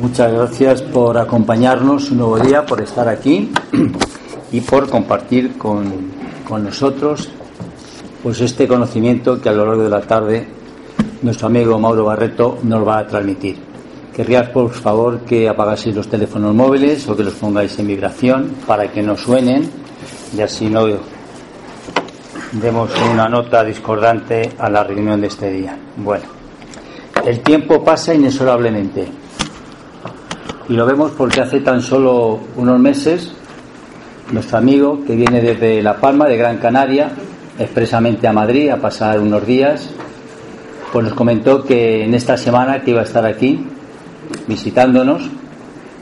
Muchas gracias por acompañarnos un nuevo día, por estar aquí y por compartir con, con nosotros pues este conocimiento que a lo largo de la tarde nuestro amigo Mauro Barreto nos va a transmitir. Querrías, por favor, que apagaseis los teléfonos móviles o que los pongáis en vibración para que no suenen y así no demos una nota discordante a la reunión de este día. Bueno, el tiempo pasa inexorablemente y lo vemos porque hace tan solo unos meses nuestro amigo que viene desde La Palma, de Gran Canaria, expresamente a Madrid a pasar unos días, pues nos comentó que en esta semana que iba a estar aquí visitándonos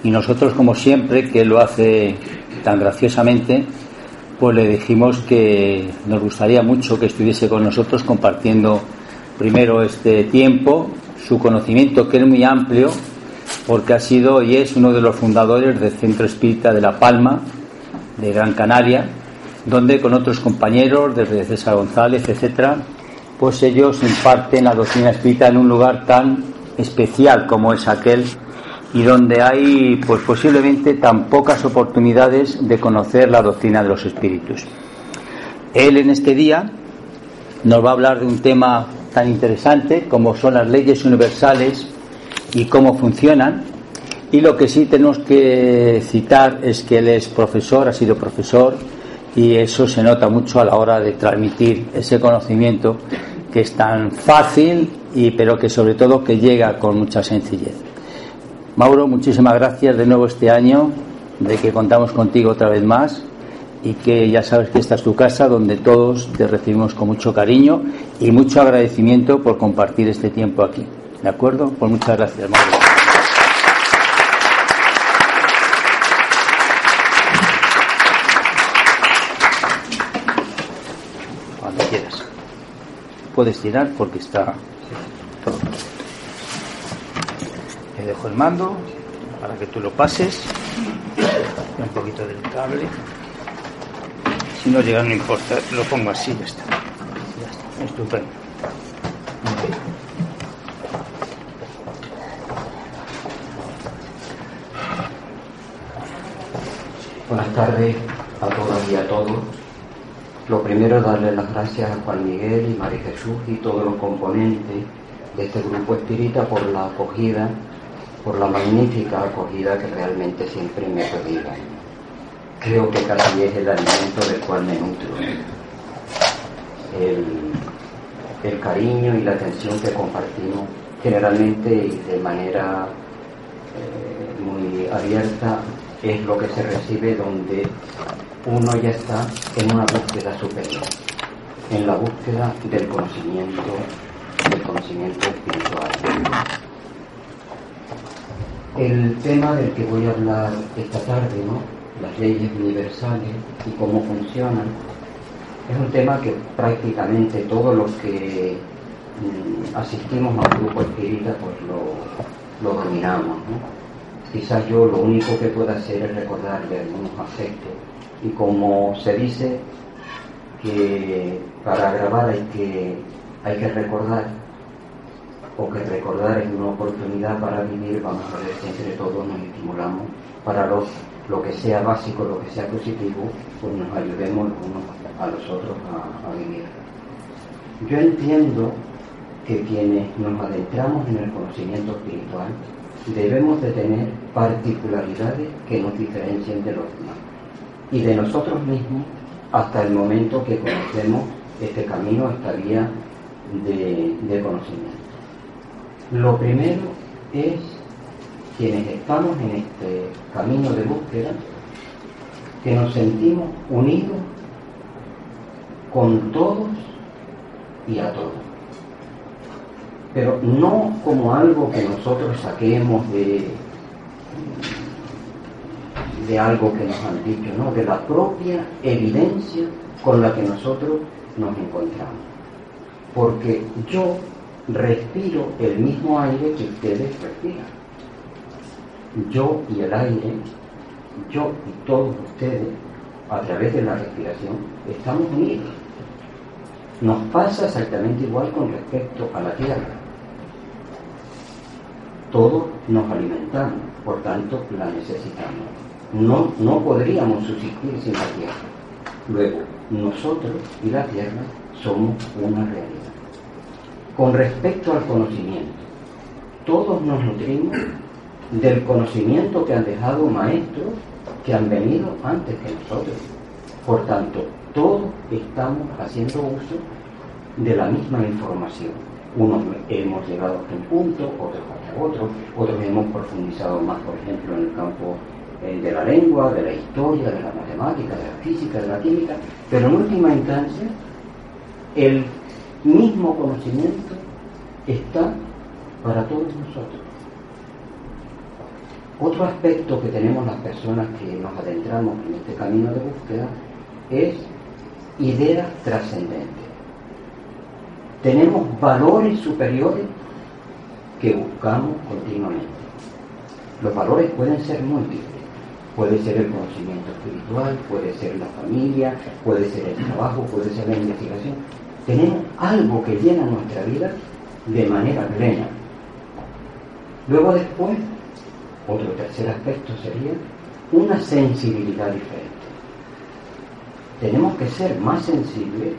y nosotros como siempre que lo hace tan graciosamente pues le dijimos que nos gustaría mucho que estuviese con nosotros compartiendo primero este tiempo, su conocimiento que es muy amplio porque ha sido y es uno de los fundadores del Centro Espírita de La Palma, de Gran Canaria, donde con otros compañeros, desde César González, etcétera, pues ellos imparten la doctrina espírita en un lugar tan especial como es aquel y donde hay pues posiblemente tan pocas oportunidades de conocer la doctrina de los espíritus. Él en este día nos va a hablar de un tema tan interesante como son las leyes universales y cómo funcionan. Y lo que sí tenemos que citar es que él es profesor, ha sido profesor, y eso se nota mucho a la hora de transmitir ese conocimiento que es tan fácil y pero que sobre todo que llega con mucha sencillez. Mauro, muchísimas gracias de nuevo este año de que contamos contigo otra vez más y que ya sabes que esta es tu casa donde todos te recibimos con mucho cariño y mucho agradecimiento por compartir este tiempo aquí. ¿De acuerdo? Pues muchas gracias. Cuando quieras. Puedes tirar porque está. Te dejo el mando para que tú lo pases. Un poquito del cable. Si no llega, no importa. Lo pongo así, ya está. Ya está. Estupendo. Tardes a todas y a todos. Lo primero es darle las gracias a Juan Miguel y María Jesús y todos los componentes de este grupo espírita por la acogida, por la magnífica acogida que realmente siempre me prodigan. Creo que casi es el alimento del cual me nutro. El, el cariño y la atención que compartimos generalmente y de manera eh, muy abierta es lo que se recibe donde uno ya está en una búsqueda superior, en la búsqueda del conocimiento, del conocimiento espiritual. El tema del que voy a hablar esta tarde, ¿no? las leyes universales y cómo funcionan, es un tema que prácticamente todos los que mm, asistimos a un grupo espírita pues lo, lo dominamos. ¿no? Quizás yo lo único que pueda hacer es recordarle algunos aspectos. Y como se dice que para grabar hay que, hay que recordar, o que recordar es una oportunidad para vivir, vamos a ver si entre todos nos estimulamos para los, lo que sea básico, lo que sea positivo, pues nos ayudemos unos a los otros a vivir. Yo entiendo que quienes nos adentramos en el conocimiento espiritual, debemos de tener particularidades que nos diferencien de los demás. y de nosotros mismos hasta el momento que conocemos este camino, esta vía de, conocimiento. Lo primero es quienes estamos en este camino de búsqueda, que nos sentimos unidos con todos y a todos. Pero no como algo que nosotros saquemos de, de algo que nos han dicho, no, de la propia evidencia con la que nosotros nos encontramos. Porque yo respiro el mismo aire que ustedes respiran. Yo y el aire, yo y todos ustedes, a través de la respiración, estamos unidos. Nos pasa exactamente igual con respecto a la tierra. Todos nos alimentamos, por tanto la necesitamos. No, no podríamos subsistir sin la tierra. Luego, nosotros y la tierra somos una realidad. Con respecto al conocimiento, todos nos nutrimos del conocimiento que han dejado maestros que han venido antes que nosotros. Por tanto, todos estamos haciendo uso de la misma información. Unos hemos llegado a un punto, otros hasta otro, otros hemos profundizado más, por ejemplo, en el campo eh, de la lengua, de la historia, de la matemática, de la física, de la química, pero en última instancia el mismo conocimiento está para todos nosotros. Otro aspecto que tenemos las personas que nos adentramos en este camino de búsqueda es ideas trascendentes. Tenemos valores superiores que buscamos continuamente. Los valores pueden ser múltiples Puede ser el conocimiento espiritual, puede ser la familia, puede ser el trabajo, puede ser la investigación. Tenemos algo que llena nuestra vida de manera plena. Luego después, otro tercer aspecto sería una sensibilidad diferente. Tenemos que ser más sensibles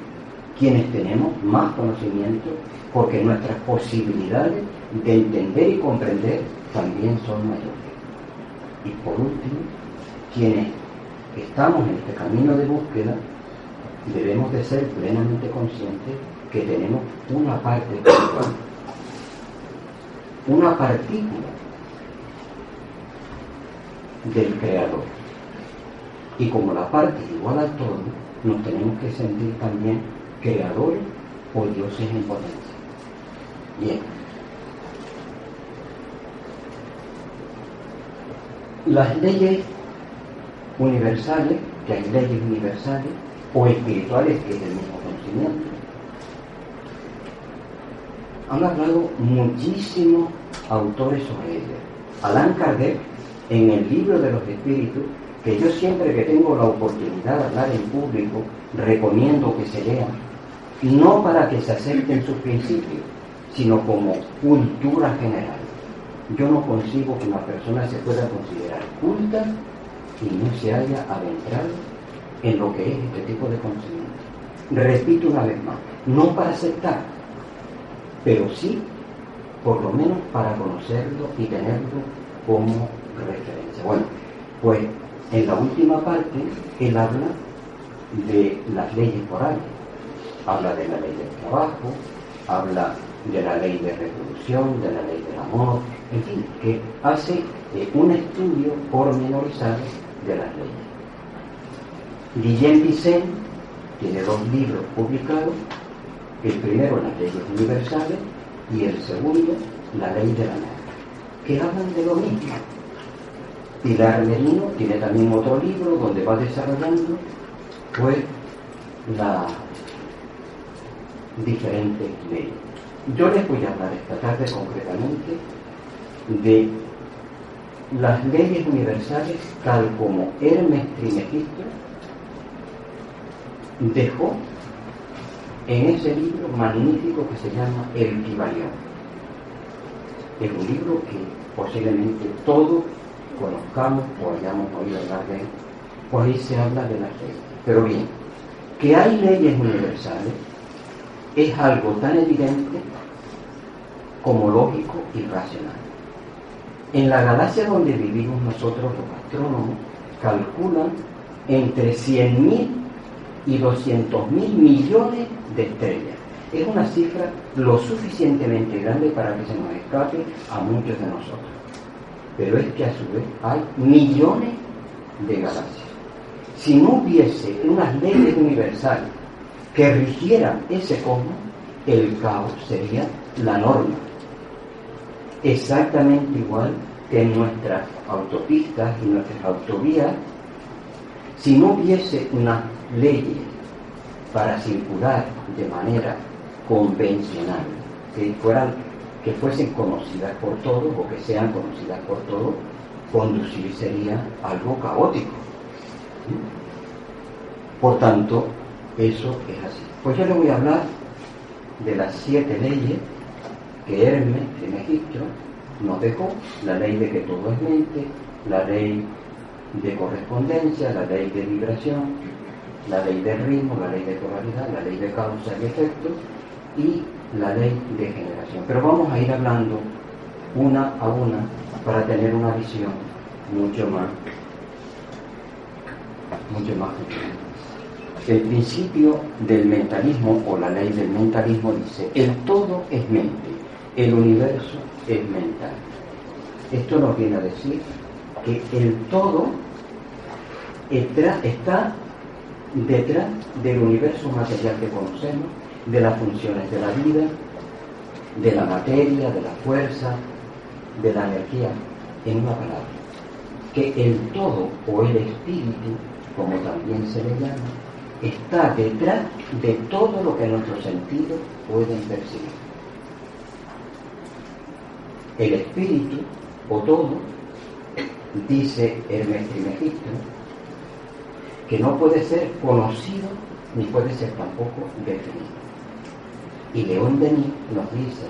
quienes tenemos más conocimiento porque nuestras posibilidades de entender y comprender también son mayores. Y por último, quienes estamos en este camino de búsqueda, debemos de ser plenamente conscientes que tenemos una parte una partícula del Creador. Y como la parte es igual al todo, nos tenemos que sentir también creadores o dioses en potencia. Bien. Las leyes universales, que hay leyes universales, o espirituales, que es el mismo conocimiento. Han hablado muchísimos autores sobre ellas. Allan Kardec, en el libro de los espíritus, que yo siempre que tengo la oportunidad de hablar en público, recomiendo que se lean, no para que se acepten sus principios, sino como cultura general. Yo no consigo que una persona se pueda considerar culta y no se haya adentrado en lo que es este tipo de conocimiento. Repito una vez más, no para aceptar, pero sí, por lo menos para conocerlo y tenerlo como referencia. Bueno, pues en la última parte él habla de las leyes morales, habla de la ley del trabajo, habla de la ley de reproducción, de la ley del amor, en fin, que hace eh, un estudio pormenorizado de las leyes. Guillem Vicent tiene dos libros publicados, el primero las leyes universales y el segundo la ley de la nada, que hablan de lo mismo. Pilar Merino tiene también otro libro donde va desarrollando pues la diferente ley. Yo les voy a hablar esta tarde concretamente de las leyes universales, tal como Hermes Trismegisto dejó en ese libro magnífico que se llama El Kibalión. Es un libro que posiblemente todos conozcamos o hayamos oído hablar de él, pues ahí se habla de las leyes. Pero bien, que hay leyes universales es algo tan evidente como lógico y racional. En la galaxia donde vivimos nosotros, los astrónomos calculan entre 100.000 y 200.000 millones de estrellas. Es una cifra lo suficientemente grande para que se nos escape a muchos de nosotros. Pero es que a su vez hay millones de galaxias. Si no hubiese unas leyes universales que rigieran ese cosmos, el caos sería la norma. Exactamente igual que en nuestras autopistas y nuestras autovías, si no hubiese unas leyes para circular de manera convencional, que fueran, que fuesen conocidas por todos o que sean conocidas por todos, conducir sería algo caótico. Por tanto, eso es así. Pues yo le voy a hablar de las siete leyes que Hermes en Egipto nos dejó, la ley de que todo es mente, la ley de correspondencia, la ley de vibración, la ley de ritmo, la ley de polaridad, la ley de causa y efecto y la ley de generación. Pero vamos a ir hablando una a una para tener una visión mucho más, mucho más El principio del mentalismo o la ley del mentalismo dice, el todo es mente, el universo es mental. Esto nos viene a decir que el todo está detrás del universo material que conocemos, de las funciones de la vida, de la materia, de la fuerza, de la energía, en una palabra, que el todo o el espíritu, como también se le llama, está detrás de todo lo que nuestros sentidos pueden percibir. El espíritu o todo, dice Hermes Trismegisto, que no puede ser conocido ni puede ser tampoco definido. Y León Denis nos dice,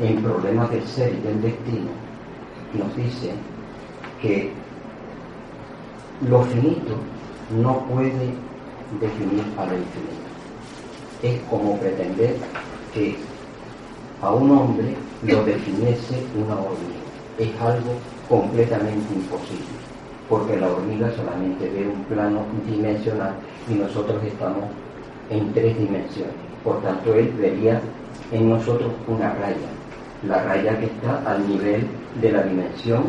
en Problemas del Ser y del Destino, nos dice que lo finito no puede definir a lo infinito. Es como pretender que a un hombre lo definiese una hormiga. Es algo completamente imposible, porque la hormiga solamente ve un plano dimensional y nosotros estamos en tres dimensiones. Por tanto, él vería en nosotros una raya, la raya que está al nivel de la dimensión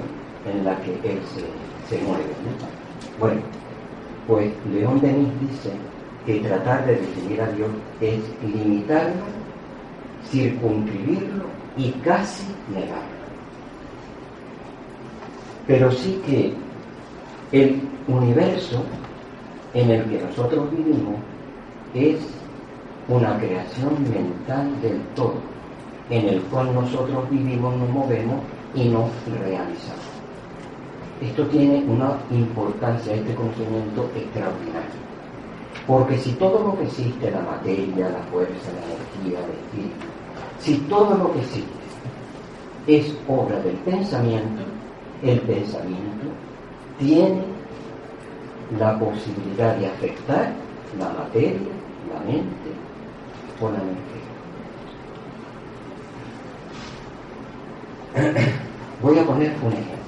en la que él se, mueve. Bueno, pues León Denis dice que tratar de definir a Dios es limitarlo, circunscribirlo y casi negarlo. Pero sí que el universo en el que nosotros vivimos es una creación mental del todo, en el cual nosotros vivimos, nos movemos y nos realizamos. Esto tiene una importancia, este conocimiento extraordinario. Porque si todo lo que existe, la materia, la fuerza, la energía, el espíritu, si todo lo que existe es obra del pensamiento, el pensamiento tiene la posibilidad de afectar la materia, la mente o la energía. Voy a poner un ejemplo.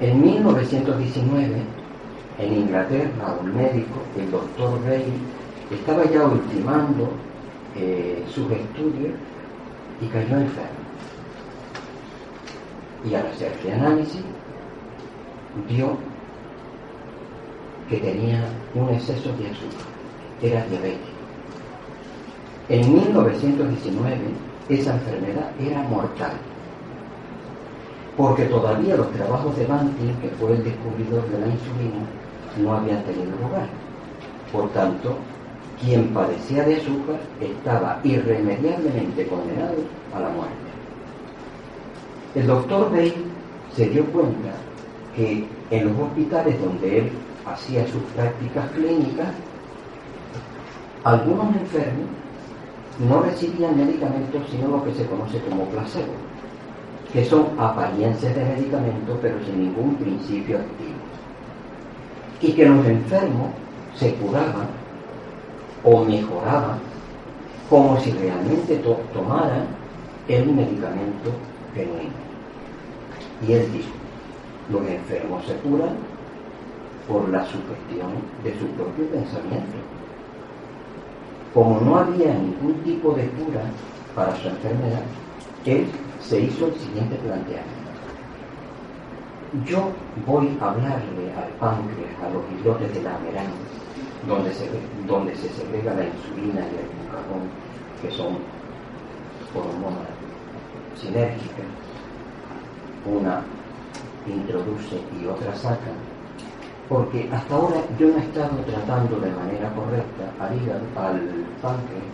En 1919, en Inglaterra, un médico, el doctor Rey, estaba ya ultimando eh, sus estudios y cayó enfermo. Y al hacerle análisis, vio que tenía un exceso de azúcar, era diabético. En 1919 esa enfermedad era mortal porque todavía los trabajos de Banting, que fue el descubridor de la insulina, no habían tenido lugar. Por tanto, quien padecía de azúcar estaba irremediablemente condenado a la muerte. El doctor Bay se dio cuenta que en los hospitales donde él hacía sus prácticas clínicas, algunos enfermos no recibían medicamentos sino lo que se conoce como placebo que son apariencias de medicamentos pero sin ningún principio activo. Y que los enfermos se curaban o mejoraban como si realmente tomaran el medicamento genuino. Y él dijo, Los enfermos se curan por la sugestión de su propio pensamiento. Como no había ningún tipo de cura para su enfermedad, él se hizo el siguiente planteamiento. Yo voy a hablarle al páncreas, a los islotes de la amerán, donde se, donde se segrega la insulina y el glucagón, que son hormonas sinérgicas, una introduce y otra saca, porque hasta ahora yo no he estado tratando de manera correcta al hígado, al páncreas,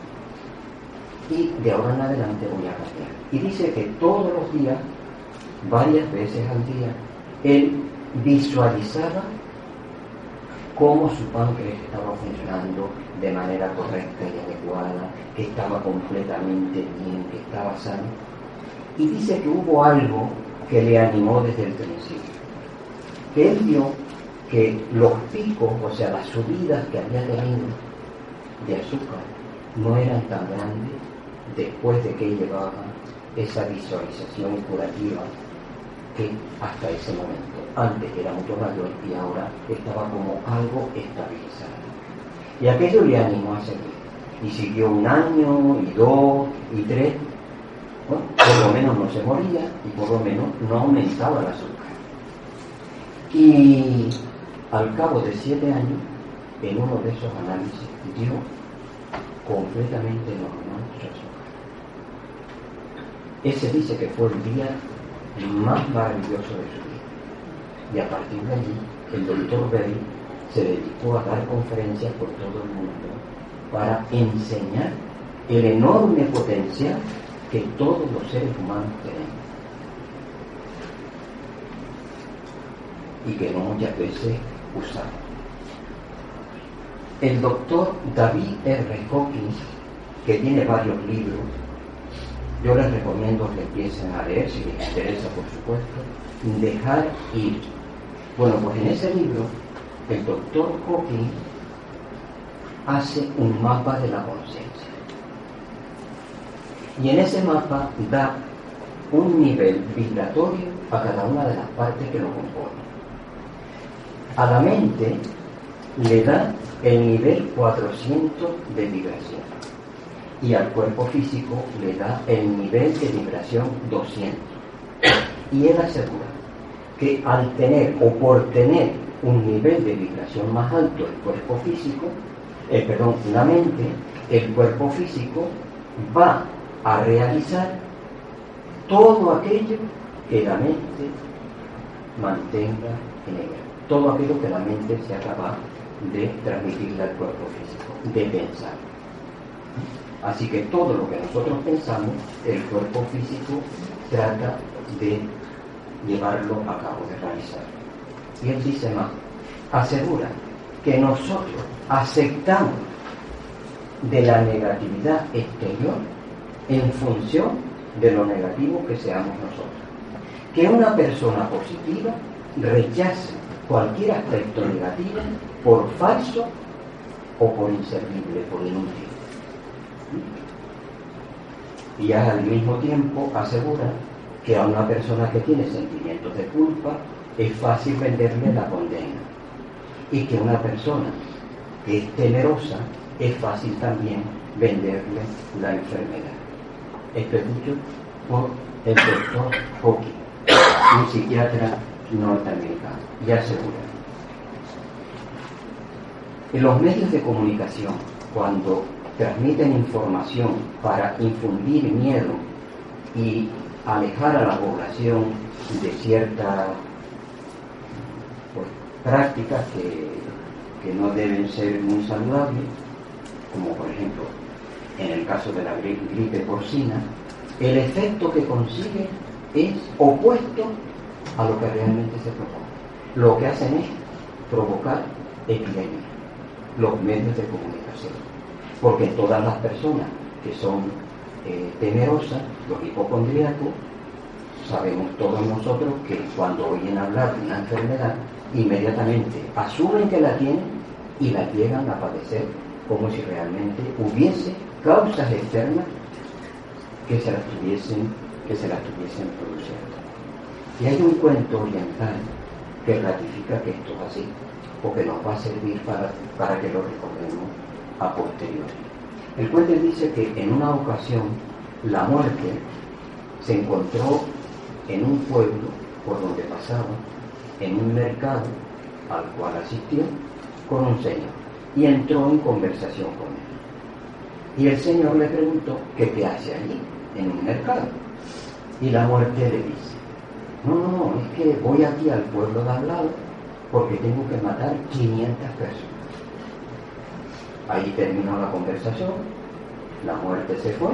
y de ahora en adelante voy a cambiar. Y dice que todos los días, varias veces al día, él visualizaba cómo su páncreas estaba funcionando de manera correcta y adecuada, que estaba completamente bien, que estaba sano. Y dice que hubo algo que le animó desde el principio, que él vio que los picos, o sea, las subidas que había tenido de azúcar, no eran tan grandes después de que llevaba esa visualización curativa que hasta ese momento, antes era mucho mayor y ahora estaba como algo estabilizado. Y aquello le animó a seguir. Y siguió un año, y dos, y tres. Por lo menos no se moría y por lo menos no aumentaba el azúcar. Y al cabo de siete años, en uno de esos análisis, dio completamente normal. Ese dice que fue el día más maravilloso de su vida. Y a partir de allí, el doctor Bell se dedicó a dar conferencias por todo el mundo para enseñar el enorme potencial que todos los seres humanos tenemos. Y que no muchas veces usamos. El doctor David R. Hawkins, que tiene varios libros, yo les recomiendo que empiecen a leer, si les interesa, por supuesto, dejar ir. Bueno, pues en ese libro, el doctor Hawking hace un mapa de la conciencia. Y en ese mapa da un nivel vibratorio a cada una de las partes que lo componen. A la mente le da el nivel 400 de vibración y al cuerpo físico le da el nivel de vibración 200. Y él asegura que al tener o por tener un nivel de vibración más alto el cuerpo físico, eh, perdón, la mente, el cuerpo físico va a realizar todo aquello que la mente mantenga en ella, todo aquello que la mente sea capaz de transmitirle al cuerpo físico, de pensar. Así que todo lo que nosotros pensamos, el cuerpo físico trata de llevarlo a cabo, de realizar. Y él dice más, asegura que nosotros aceptamos de la negatividad exterior en función de lo negativo que seamos nosotros. Que una persona positiva rechace cualquier aspecto negativo por falso o por inservible, por inútil y al mismo tiempo asegura que a una persona que tiene sentimientos de culpa es fácil venderle la condena y que a una persona que es temerosa es fácil también venderle la enfermedad. Esto es dicho por el doctor Hawking, un psiquiatra norteamericano, y asegura. En los medios de comunicación, cuando transmiten información para infundir miedo y alejar a la población de ciertas pues, prácticas que, no deben ser muy saludables, como por ejemplo en el caso de la gripe porcina, el efecto que consigue es opuesto a lo que realmente se propone. Lo que hacen es provocar epidemias, los medios de comunicación porque todas las personas que son eh, temerosas, los hipocondríacos, sabemos todos nosotros que cuando oyen hablar de una enfermedad, inmediatamente asumen que la tienen y la llegan a padecer como si realmente hubiese causas externas que se las tuviesen, que se las tuviesen produciendo. Y hay un cuento oriental que ratifica que esto es así, o que nos va a servir para, para que lo recordemos a posteriori. El cuento dice que en una ocasión la muerte se encontró en un pueblo por donde pasaba, en un mercado al cual asistió, con un señor y entró en conversación con él. Y el señor le preguntó qué hace allí, en un mercado. Y la muerte le dice, no, no, no, es que voy aquí al pueblo de al lado porque tengo que matar 500 personas. Ahí terminó la conversación, la muerte se fue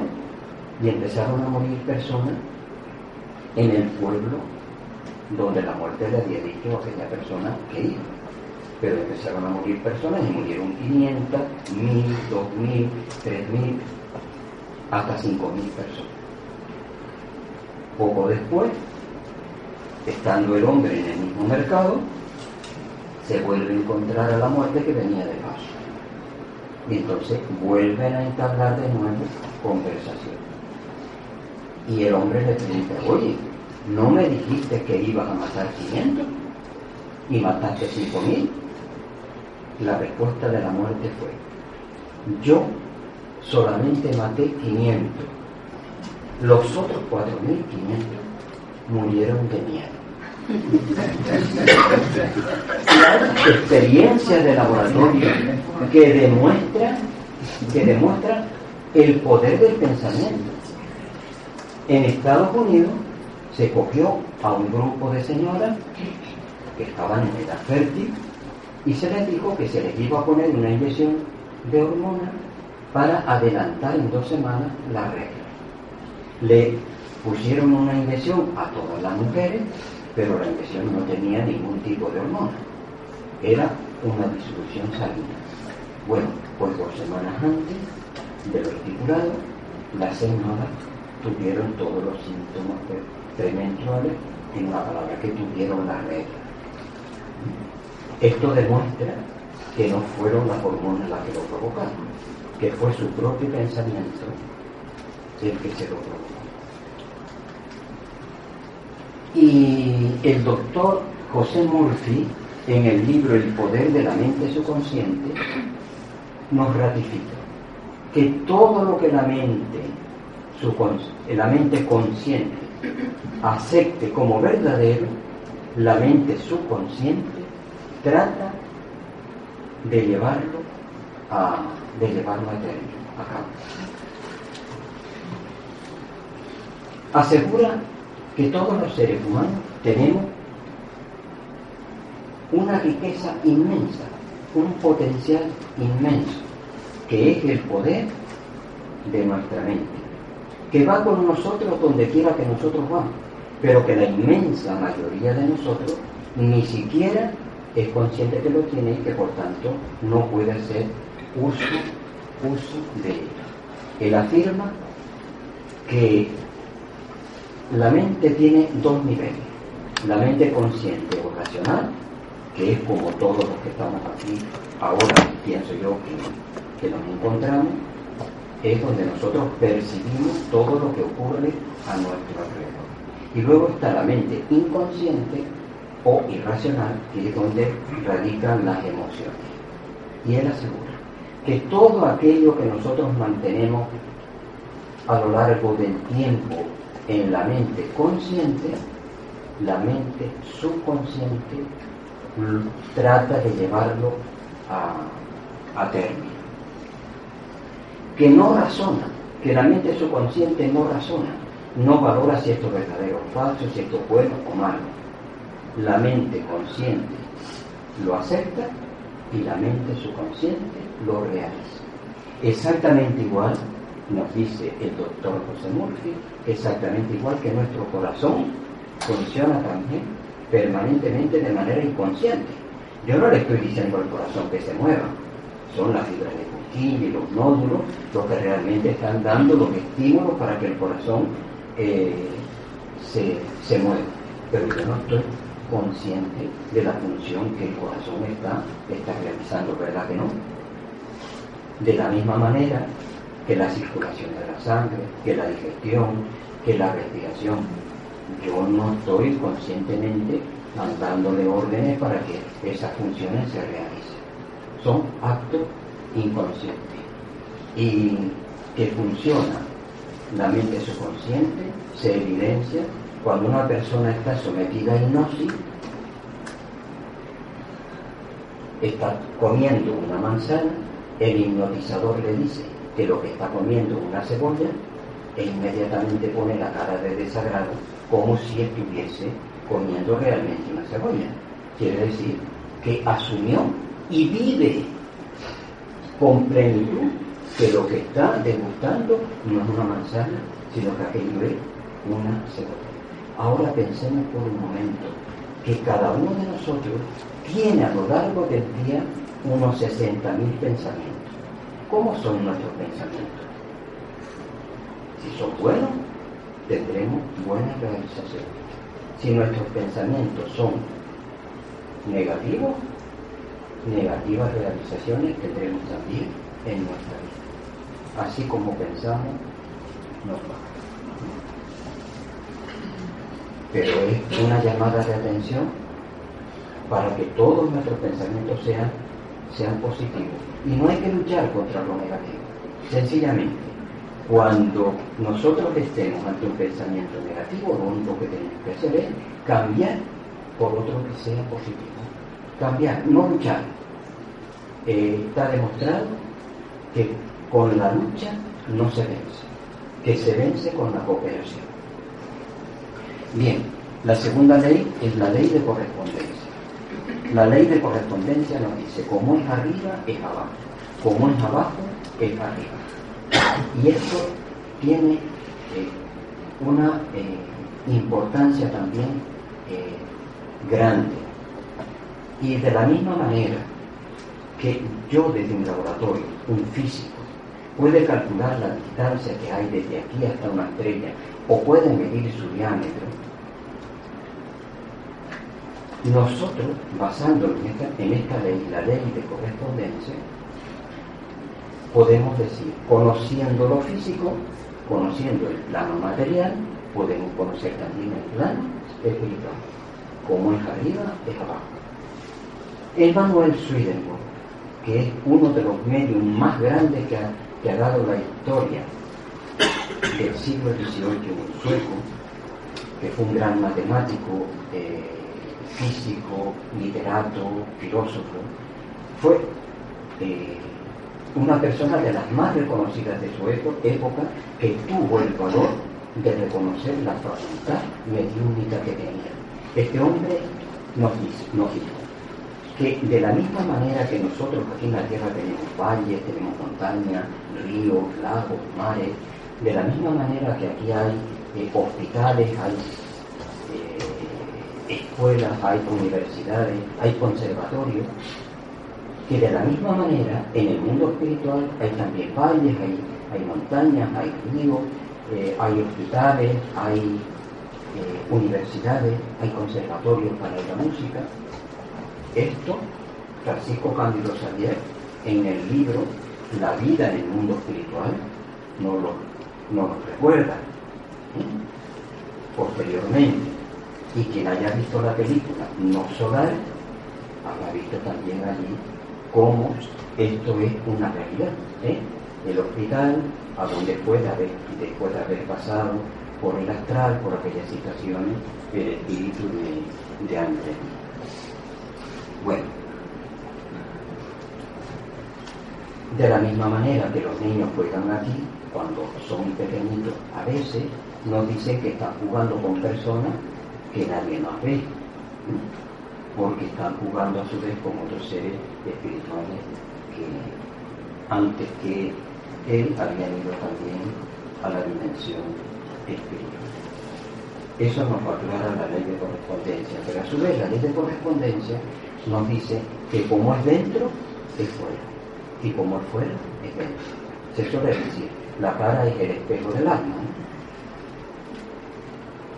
y empezaron a morir personas en el pueblo donde la muerte le había dicho a aquella persona que iba. Pero empezaron a morir personas y murieron 500, 1000, 2000, 3000, hasta 5000 personas. Poco después, estando el hombre en el mismo mercado, se vuelve a encontrar a la muerte que venía de paso. Y entonces vuelven a entablar de nuevo conversación. Y el hombre le pregunta, oye, ¿no me dijiste que ibas a matar 500 y mataste 5000? La respuesta de la muerte fue, yo solamente maté 500, los otros 4500 murieron de miedo. La experiencia de laboratorio que demuestra, que demuestra el poder del pensamiento. En Estados Unidos se cogió a un grupo de señoras que estaban en edad fértil y se les dijo que se les iba a poner una inyección de hormonas para adelantar en dos semanas la regla. Le pusieron una inyección a todas las mujeres, pero la inyección no tenía ningún tipo de hormona. Era una disolución salina. Bueno, pues dos semanas antes de lo estipulado, las señoras tuvieron todos los síntomas premenstruales, en una palabra, que tuvieron la regla. Esto demuestra que no fueron las hormonas las que lo provocaron, que fue su propio pensamiento el que se lo provocó. Y el doctor José Murphy, en el libro El poder de la mente subconsciente, nos ratifica que todo lo que la mente, su, la mente consciente acepte como verdadero, la mente subconsciente trata de llevarlo a, de llevarlo a a cabo. Asegura que todos los seres humanos tenemos una riqueza inmensa, un potencial inmenso, que es el poder de nuestra mente que va con nosotros donde quiera que nosotros vamos, pero que la inmensa mayoría de nosotros ni siquiera es consciente que lo tiene y que por tanto no puede hacer uso, uso de ello. Él afirma que la mente tiene dos niveles. La mente consciente o racional, que es como todos los que estamos aquí ahora, pienso yo, que, que nos encontramos, es donde nosotros percibimos todo lo que ocurre a nuestro alrededor. Y luego está la mente inconsciente o irracional, que es donde radican las emociones. Y él asegura que todo aquello que nosotros mantenemos a lo largo del tiempo en la mente consciente, la mente subconsciente trata de llevarlo a, a término que no razona, que la mente subconsciente no razona, no valora si esto es verdadero o falso, si esto es bueno o malo. La mente consciente lo acepta y la mente subconsciente lo realiza. Exactamente igual, nos dice el doctor José Murphy, exactamente igual que nuestro corazón funciona también permanentemente de manera inconsciente. Yo no le estoy diciendo al corazón que se mueva, son las fibras de y los nódulos los que realmente están dando los estímulos para que el corazón eh, se, se mueva. Pero yo no estoy consciente de la función que el corazón está, está realizando, ¿verdad que no? De la misma manera que la circulación de la sangre, que la digestión, que la respiración. Yo no estoy conscientemente mandándole órdenes para que esas funciones se realicen. Son actos inconscientes. Y que funciona la mente subconsciente se evidencia cuando una persona está sometida a hipnosis, está comiendo una manzana, el hipnotizador le dice que lo que está comiendo es una cebolla e inmediatamente pone la cara de desagrado como si estuviese comiendo realmente una cebolla. Quiere decir que asumió y vive con plenitud que lo que está degustando no es una manzana, sino que aquello es una cebolla. Ahora pensemos por un momento que cada uno de nosotros tiene a lo largo del día unos 60.000 pensamientos. ¿Cómo son nuestros pensamientos? Si son buenos, tendremos buenas realizaciones. Si nuestros pensamientos son negativos, negativas realizaciones tendremos también en nuestra vida. Así como pensamos, nos va pero es una llamada de atención para que todos nuestros pensamientos sean, sean positivos. Y no hay que luchar contra lo negativo. Sencillamente, cuando nosotros estemos ante un pensamiento negativo, lo único que tenemos que hacer es cambiar por otro que sea positivo. Cambiar, no luchar. Eh, está demostrado que con la lucha no se vence, que se vence con la cooperación. Bien, la segunda ley es la ley de correspondencia. La ley de correspondencia nos dice, como es arriba, es abajo. Como es abajo, es arriba. Y esto tiene eh, una eh, importancia también eh, grande. Y de la misma manera que yo desde un laboratorio, un físico, puede calcular la distancia que hay desde aquí hasta una estrella o puede medir su diámetro, nosotros, basándonos en esta, en esta ley, la ley de correspondencia, podemos decir, conociendo lo físico, conociendo el plano material, podemos conocer también el plano espiritual. Como es arriba, es abajo. El Manuel Swedenborg, que es uno de los medios más grandes que ha, dado la historia del siglo XVIII, un sueco, que fue un gran matemático, eh, físico, literato, filósofo, fue eh, una persona de las más reconocidas de su época que tuvo el valor de reconocer la facultad mediúnica que tenía. Este hombre nos dijo que de la misma manera que nosotros aquí en la Tierra tenemos valles, tenemos montañas, ríos, lagos, mares, de la misma manera que aquí hay eh, hospitales, hay escuelas, hay universidades, hay conservatorios, que de la misma manera en el mundo espiritual hay también valles, hay, montañas, hay ríos, eh, hay hospitales, hay eh, universidades, hay conservatorios para la música. Esto, Francisco Cándido Xavier, en el libro La vida en el mundo espiritual, no lo, no lo recuerda. Posteriormente, y quien haya visto la película No Solar habrá visto también allí cómo esto es una realidad. ¿eh? El hospital, a donde después de haber pasado por el astral, por aquellas situaciones, el espíritu de, de antes. Bueno, de la misma manera que los niños juegan aquí, cuando son pequeñitos, a veces nos dicen que están jugando con personas que nadie más ve, porque están jugando a su vez con otros seres espirituales que antes que él habían ido también a la dimensión espiritual. Eso nos va a aclarar la ley de correspondencia, pero a su vez la ley de correspondencia nos dice que como es dentro, es fuera, y como es fuera, es dentro. Se suele decir, la cara es el espejo del alma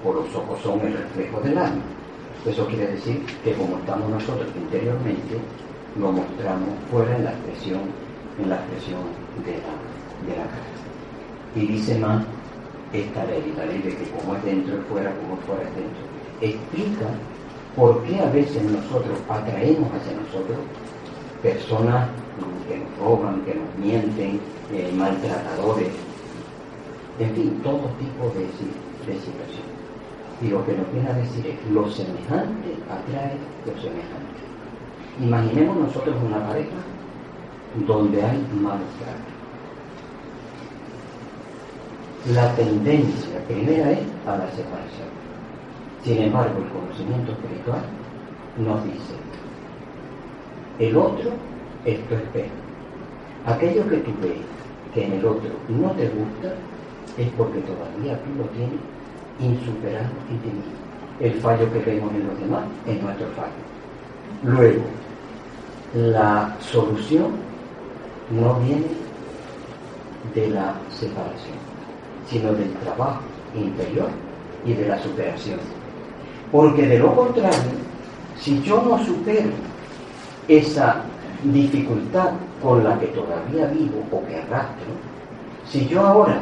o los ojos son el reflejo del alma. Eso quiere decir que como estamos nosotros interiormente, lo mostramos fuera en la expresión, en la expresión de la, de la cara. Y dice más esta ley, la ley de que como es dentro es fuera, como es fuera es dentro, explica ¿Por qué a veces nosotros atraemos hacia nosotros personas que nos roban, que nos mienten, eh, maltratadores, en fin, todo tipo de, de situaciones? Y lo que nos viene a decir es, lo semejante atrae lo semejante. Imaginemos nosotros una pareja donde hay malos tratos. La tendencia primera es a la separación. Sin embargo, el conocimiento espiritual nos dice, el otro es tu espejo. Aquello que tú ves que en el otro no te gusta es porque todavía tú lo tienes en ti mismo. El fallo que vemos en los demás es nuestro fallo. Luego, la solución no viene de la separación, sino del trabajo interior y de la superación. Porque de lo contrario, si yo no supero esa dificultad con la que todavía vivo o que arrastro, si yo ahora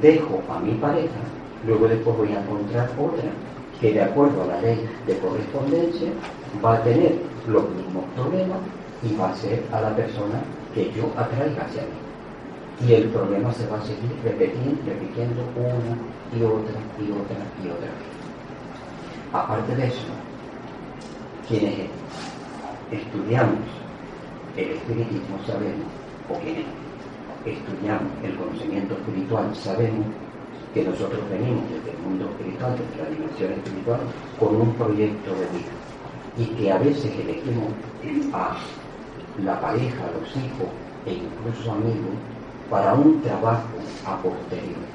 dejo a mi pareja, luego después voy a encontrar otra que de acuerdo a la ley de correspondencia va a tener los mismos problemas y va a ser a la persona que yo atraiga hacia mí. Y el problema se va a seguir repitiendo, repitiendo una y otra y otra y otra vez. Aparte de eso, quienes estudiamos el espiritismo sabemos, o quienes estudiamos el conocimiento espiritual sabemos que nosotros venimos desde el mundo espiritual, desde la dimensión espiritual, con un proyecto de vida. Y que a veces elegimos a la pareja, a los hijos e incluso amigos para un trabajo a posteriori.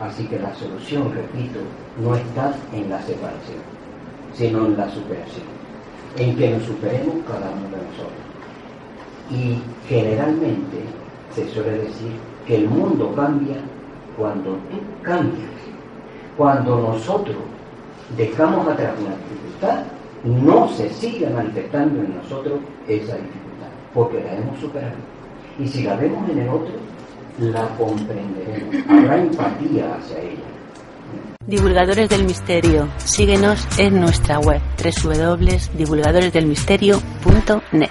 Así que la solución, repito, no está en la separación, sino en la superación, en que nos superemos cada uno de nosotros. Y generalmente se suele decir que el mundo cambia cuando tú cambias. Cuando nosotros dejamos atrás una dificultad, no se sigue manifestando en nosotros esa dificultad, porque la hemos superado. Y si la vemos en el otro, la comprenderemos, habrá empatía hacia ella. Divulgadores del Misterio, síguenos en nuestra web www.divulgadoresdelmisterio.net.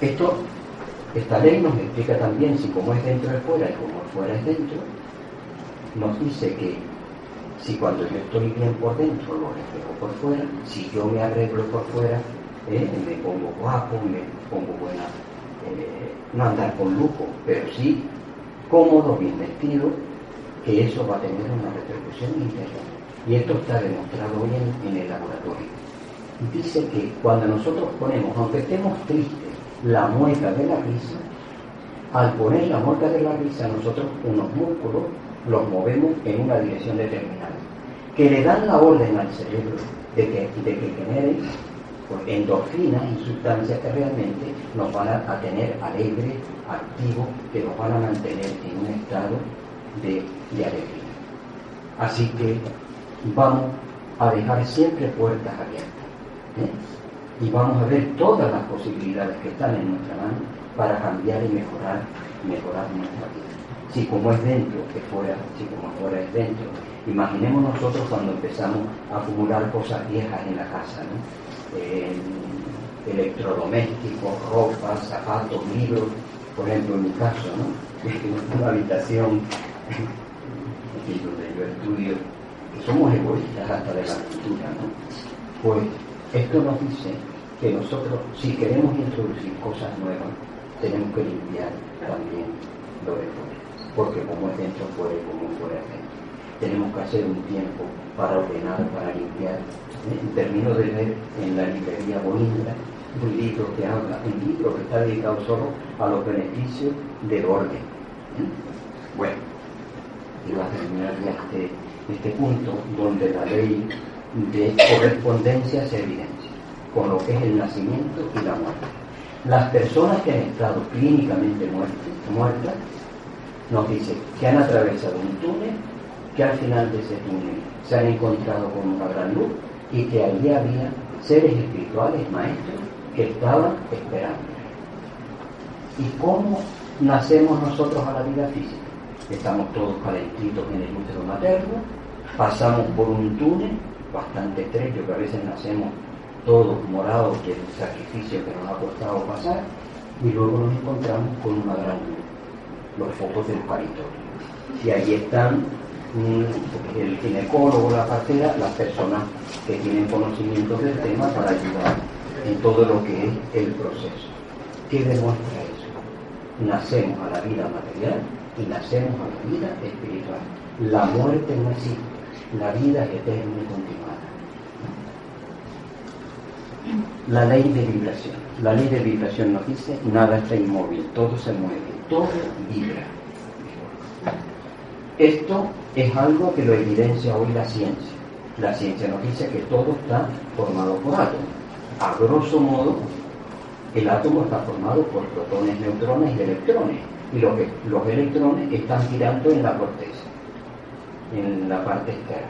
Esto, esta ley nos explica también si como es dentro es fuera y como es fuera es dentro, nos dice que si cuando yo estoy bien por dentro lo reflejo por fuera, si yo me arreglo por fuera, eh, me pongo guapo, me pongo buena, eh, no andar con lujo, pero sí cómodo, bien vestido, que eso va a tener una repercusión interior. Y esto está demostrado hoy en, en el laboratorio. Dice que cuando nosotros ponemos, aunque estemos tristes, la mueca de la risa, al poner la mueca de la risa nosotros unos músculos los movemos en una dirección determinada, que le dan la orden al cerebro de que, de que genere pues, endorfinas y sustancias que realmente nos van a, tener alegres, activos, que nos van a mantener en un estado de, de alegría. Así que vamos a dejar siempre puertas abiertas. ¿eh? Y vamos a ver todas las posibilidades que están en nuestra mano para cambiar y mejorar, mejorar nuestra vida. Si como es dentro, que fuera, si como fuera es dentro. Imaginemos nosotros cuando empezamos a acumular cosas viejas en la casa, ¿no? electrodomésticos, ropa, zapatos, libros, por ejemplo en mi caso, ¿no? una habitación donde yo estudio, somos egoístas hasta de la cultura, ¿no? Pues esto nos dice que nosotros, si queremos introducir cosas nuevas, tenemos que limpiar también lo de fuera. Porque como es dentro, fuera y como fuera dentro. Tenemos que hacer un tiempo para ordenar, para limpiar. Termino de ver en la librería Bolindra un libro que habla, un libro que está dedicado solo a los beneficios del orden. Bueno, iba a terminar ya este, este punto donde la ley de correspondencia se evidencia con lo que es el nacimiento y la muerte. Las personas que han estado clínicamente muertas, nos dicen que han atravesado un túnel, que al final de ese túnel se han encontrado con una gran luz y que allí había seres espirituales, maestros, que estaban esperando. ¿Y cómo nacemos nosotros a la vida física? Estamos todos calentitos en el útero materno, pasamos por un túnel bastante estrecho que a veces nacemos todos morados del sacrificio que nos ha costado pasar y luego nos encontramos con una gran luz, los focos del paritorio. Y ahí están mm, el ginecólogo, la partera, las personas que tienen conocimiento del tema para ayudar en todo lo que es el proceso. ¿Qué demuestra eso? Nacemos a la vida material y nacemos a la vida espiritual. La muerte no existe, la vida es eterna y continuada. La ley de vibración. La ley de vibración nos dice, nada está inmóvil, todo se mueve, todo vibra. Esto es algo que lo evidencia hoy la ciencia. La ciencia nos dice que todo está formado por átomos. A grosso modo, el átomo está formado por protones, neutrones y electrones. Y los, los electrones están girando en la corteza, en la parte externa.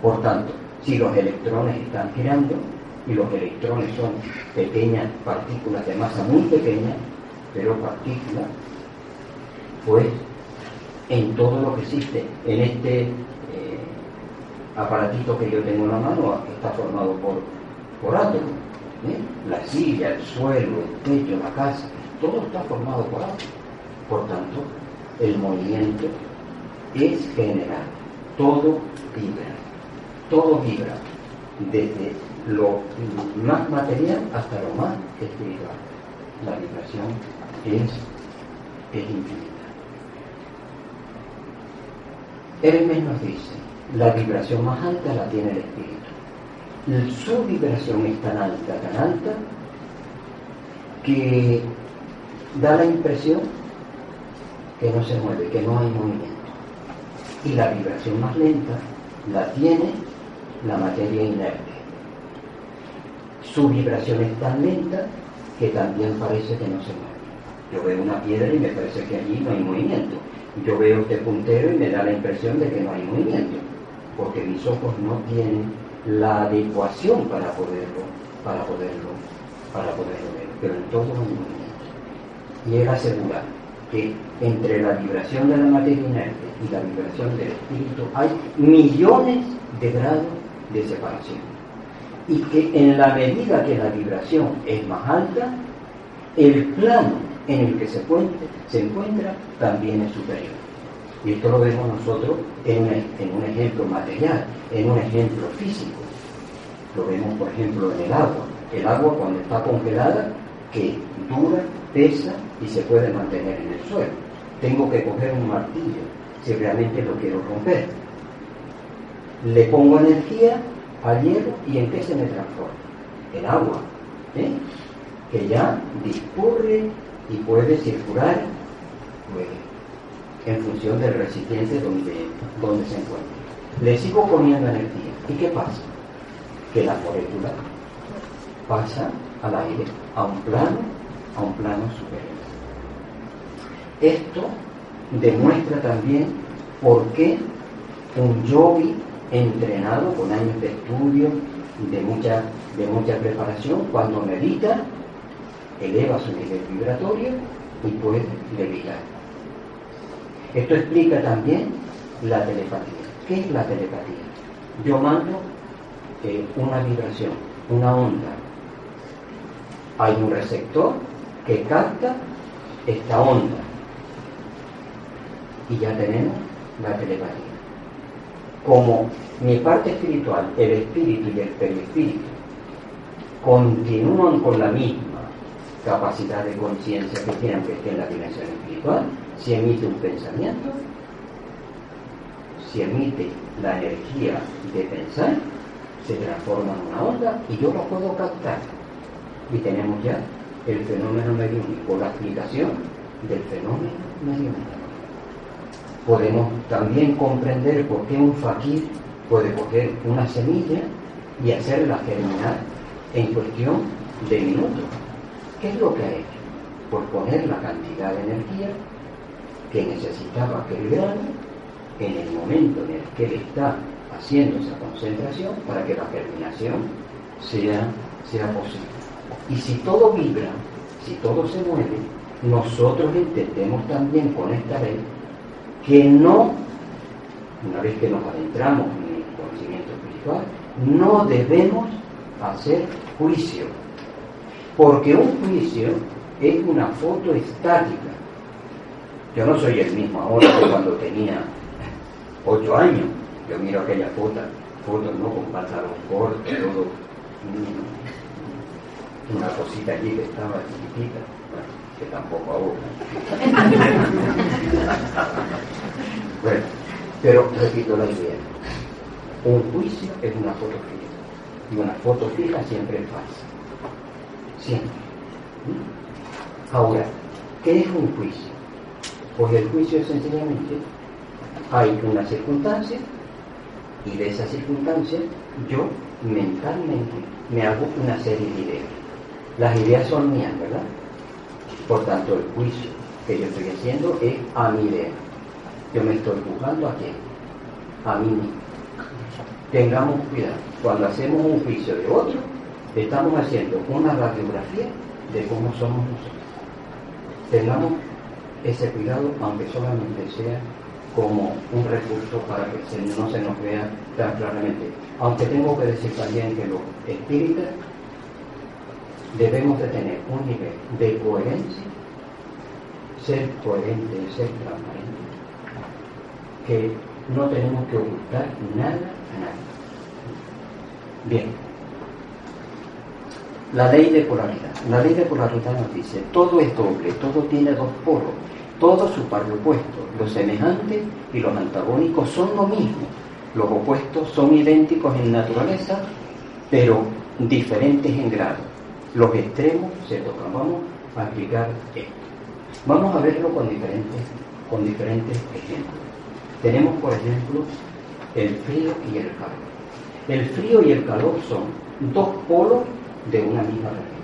Por tanto, si los electrones están girando, y los electrones son pequeñas partículas de masa muy pequeña, pero partículas, pues en todo lo que existe, en este eh, aparatito que yo tengo en la mano, está formado por, por átomos. ¿eh? La silla, el suelo, el techo, la casa, todo está formado por átomos. Por tanto, el movimiento es general, todo vibra, todo vibra, desde lo más material hasta lo más espiritual. La vibración es, es infinita. Hermes nos dice, la vibración más alta la tiene el espíritu. Su vibración es tan alta, tan alta, que da la impresión que no se mueve, que no hay movimiento. Y la vibración más lenta la tiene la materia inerte su vibración es tan lenta que también parece que no se mueve. Yo veo una piedra y me parece que allí no hay movimiento. Yo veo este puntero y me da la impresión de que no hay movimiento, porque mis ojos no tienen la adecuación para poderlo, para poderlo, para poderlo ver. Pero en todo hay movimiento. Y él asegura que entre la vibración de la materia inerte y la vibración del espíritu hay millones de grados de separación y que en la medida que la vibración es más alta, el plano en el que se, se encuentra también es superior. Y esto lo vemos nosotros en un, ejemplo material, en un ejemplo físico. Lo vemos, por ejemplo, en el agua. El agua cuando está congelada, que dura, pesa y se puede mantener en el suelo. Tengo que coger un martillo si realmente lo quiero romper. Le pongo energía hielo y en qué se me transforma? En agua, ¿eh? que ya discurre y puede circular pues, en función del recipiente donde, donde se encuentra. Le sigo poniendo energía. ¿Y qué pasa? Que la molécula pasa al aire, a un plano, a un plano superior. Esto demuestra también por qué un yogi entrenado con años de estudio, de mucha, de mucha preparación, cuando medita, eleva su nivel vibratorio y puede levitar. Esto explica también la telepatía. ¿Qué es la telepatía? Yo mando eh, una vibración, una onda. Hay un receptor que capta esta onda. Y ya tenemos la telepatía como mi parte espiritual, el espíritu y el perispíritu, continúan con la misma capacidad de conciencia que tienen que esté en la dimensión espiritual, si emite un pensamiento, si emite la energía de pensar, se transforma en una onda y yo lo puedo captar. Y tenemos ya el fenómeno mediúnico, la explicación del fenómeno mediúnico podemos también comprender por qué un fakir puede coger una semilla y hacerla germinar en cuestión de minutos. ¿Qué es lo que ha hecho? Por poner la cantidad de energía que necesitaba aquel grano en el momento en el que él está haciendo esa concentración para que la germinación sea, sea posible. Y si todo vibra, si todo se mueve, nosotros entendemos también con esta ley que no una vez que nos adentramos en el conocimiento espiritual, no debemos hacer juicio, porque un juicio es una foto estática. Yo no soy el mismo ahora que cuando tenía ocho años. Yo miro aquella foto, foto ¿no? con pantalón corto, todo, una cosita allí que estaba chiquitita, que tampoco ahora. bueno, pero repito la idea. Un juicio es una foto fija. Y una foto fija siempre es falsa. Siempre. ¿Mm? Ahora, ¿qué es un juicio? Pues el juicio es sencillamente, hay una circunstancia y de esa circunstancia yo mentalmente me hago una serie de ideas. Las ideas son mías, ¿verdad? Por tanto, el juicio que yo estoy haciendo es a mi idea. Yo me estoy juzgando a quién? A mí mismo. Tengamos cuidado. Cuando hacemos un juicio de otro, estamos haciendo una radiografía de cómo somos nosotros. Tengamos ese cuidado, aunque solamente sea como un recurso para que no se nos vea tan claramente. Aunque tengo que decir también que los espíritas debemos de tener un nivel de coherencia, ser coherente, ser transparente, que no tenemos que ocultar nada a nadie. Bien. La ley de polaridad. La ley de polaridad nos dice, todo es doble, todo tiene dos polos, todo su par opuestos. Los semejantes y los antagónicos son lo mismo. Los opuestos son idénticos en naturaleza, pero diferentes en grado. Los extremos se tocan. Vamos a explicar esto. Vamos a verlo con diferentes, con diferentes ejemplos. Tenemos, por ejemplo, el frío y el calor. El frío y el calor son dos polos de una misma realidad.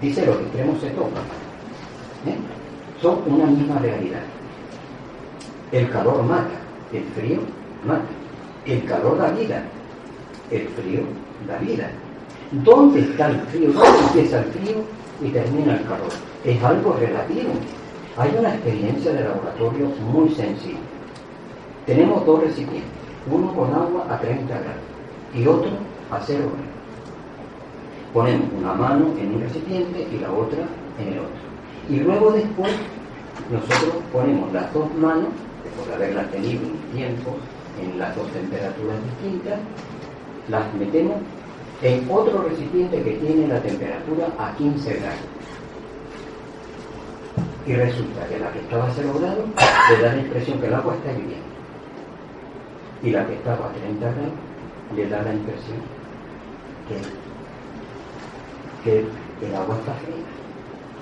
Dice los extremos se tocan. ¿eh? Son una misma realidad. El calor mata, el frío mata. El calor da vida, el frío da vida. ¿Dónde está el frío? ¿Dónde empieza el frío y termina el calor? Es algo relativo. Hay una experiencia de laboratorio muy sencilla. Tenemos dos recipientes, uno con agua a 30 grados y otro a 0 grados. Ponemos una mano en un recipiente y la otra en el otro. Y luego después nosotros ponemos las dos manos, después de haberlas tenido un tiempo en las dos temperaturas distintas, las metemos en otro recipiente que tiene la temperatura a 15 grados. Y resulta que la que estaba a 0 grados le da la impresión que el agua está hirviendo y la que estaba a 30 grados le da la impresión que, el agua está fría.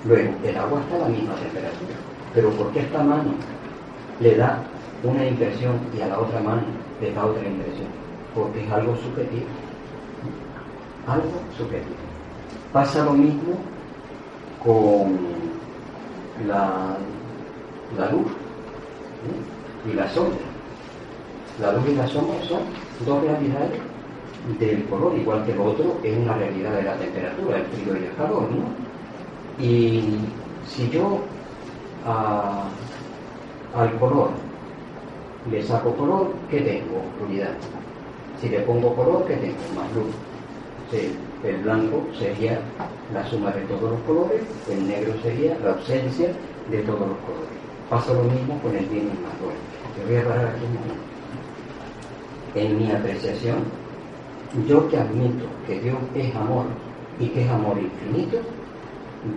Luego, el agua está a la misma temperatura, pero ¿por qué esta mano le da una impresión y a la otra mano le da otra impresión? Porque es algo subjetivo. Algo subjetivo. Pasa lo mismo con la, luz y la sombra la luz y la sombra son dos realidades del color, igual que el otro es una realidad de la temperatura, el frío y el calor. Y si yo al color le saco color, ¿qué tengo? Oscuridad. Si le pongo color, ¿qué tengo? Más luz. El blanco sería la suma de todos los colores, el negro sería la ausencia de todos los colores. Pasa lo mismo con el bien y el mal. Te voy a parar aquí un momento en mi apreciación, yo que admito que Dios es amor y que es amor infinito,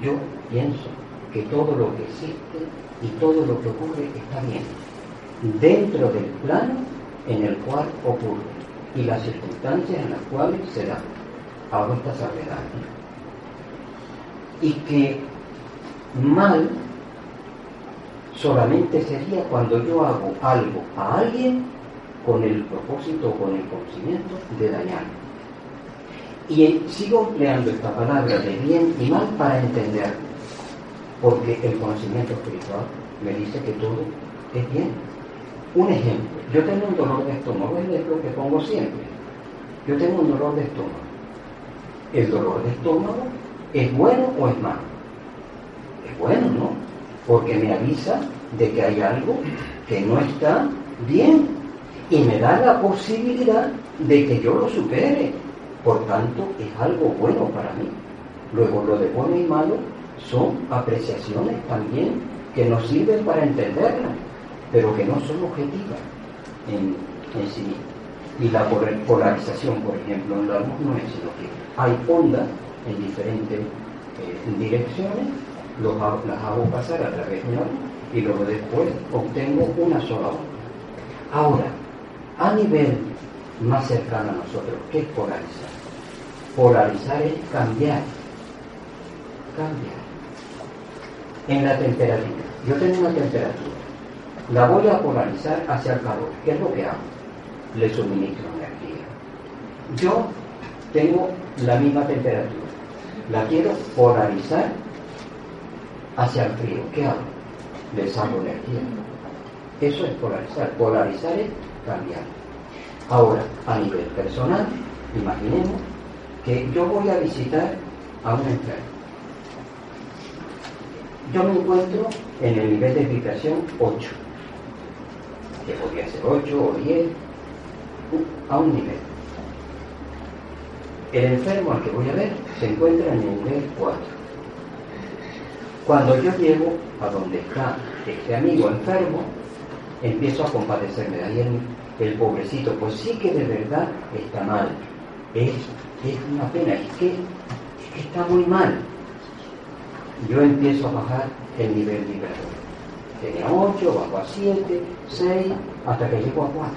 yo pienso que todo lo que existe y todo lo que ocurre está bien, dentro del plano en el cual ocurre y las circunstancias en las cuales se da. Hago esta salvedad. Y que mal solamente sería cuando yo hago algo a alguien con el propósito o con el conocimiento de dañar. Y sigo empleando esta palabra de bien y mal para entender, porque el conocimiento espiritual me dice que todo es bien. Un ejemplo, yo tengo un dolor de estómago, es lo que pongo siempre. Yo tengo un dolor de estómago. ¿El dolor de estómago es bueno o es malo? Es bueno, ¿no? Porque me avisa de que hay algo que no está bien y me da la posibilidad de que yo lo supere. Por tanto, es algo bueno para mí. Luego, lo de bueno y malo son apreciaciones también que nos sirven para entenderlas, pero que no son objetivas en, sí Y la polarización, por ejemplo, en la luz no es sino que hay ondas en diferentes eh, direcciones, los, las hago pasar a través de una y luego después obtengo una sola onda. Ahora, a nivel más cercano a nosotros, ¿qué es polarizar? Polarizar es cambiar, cambiar. En la temperatura, yo tengo una temperatura, la voy a polarizar hacia el calor. ¿Qué es lo que hago? Le suministro energía. Yo tengo la misma temperatura, la quiero polarizar hacia el frío. ¿Qué hago? Le saco energía. Eso es polarizar. Polarizar es cambiar. Ahora, a nivel personal, imaginemos que yo voy a visitar a un enfermo. Yo me encuentro en el nivel de vibración 8, que podría ser 8 o 10, a un nivel. El enfermo al que voy a ver se encuentra en el nivel 4. Cuando yo llego a donde está este amigo enfermo, empiezo a compadecerme de ahí el, pobrecito, pues sí que de verdad está mal. Es, una pena, es que, es que está muy mal. Yo empiezo a bajar el nivel vibrador. Tenía 8, bajo a 7, 6, hasta que llego a 4.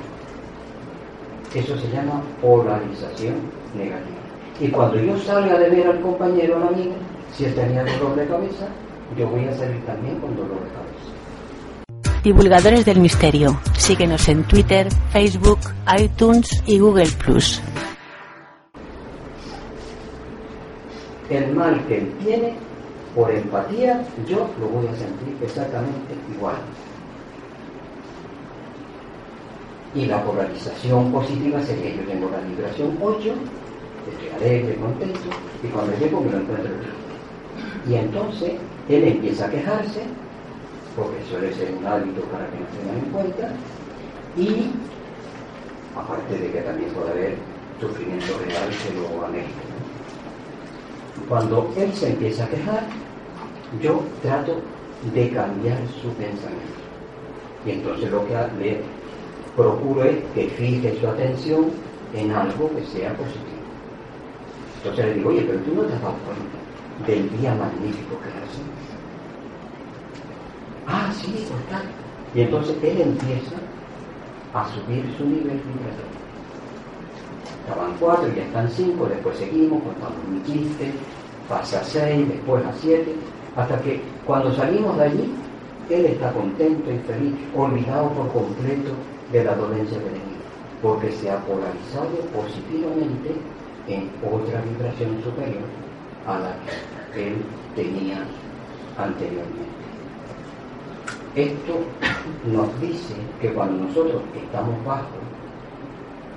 Eso se llama polarización negativa. Y cuando yo salga de ver al compañero o al amigo, si él tenía dolor de cabeza, yo voy a salir también con dolor de cabeza. Divulgadores del Misterio. Síguenos en Twitter, Facebook, iTunes y Google Plus. El mal que él tiene, por empatía, yo lo voy a sentir exactamente igual. Y la polarización positiva sería yo tengo la vibración 8, estoy alegre, contento, y cuando llego me lo encuentro Y entonces él empieza a quejarse, porque suele ser un hábito para que no tengan en cuenta, y aparte de que también puede haber sufrimiento real que lo amerita. Cuando él se empieza a quejar, yo trato de cambiar su pensamiento. Y entonces lo que le procuro es que fije su atención en algo que sea positivo. Entonces le digo, oye, pero tú no te has dado cuenta del día magnífico que hace. Ah, sí, pues tal. Y entonces él empieza a subir su nivel vibratorio. Estaban cuatro, ya están cinco, después seguimos, contamos un chiste, pasa a seis, después a siete, hasta que cuando salimos de allí, él está contento y feliz, olvidado por completo de la dolencia del enemigo, porque se ha polarizado positivamente en otra vibración superior a la que él tenía anteriormente. Esto nos dice que cuando nosotros estamos bajos,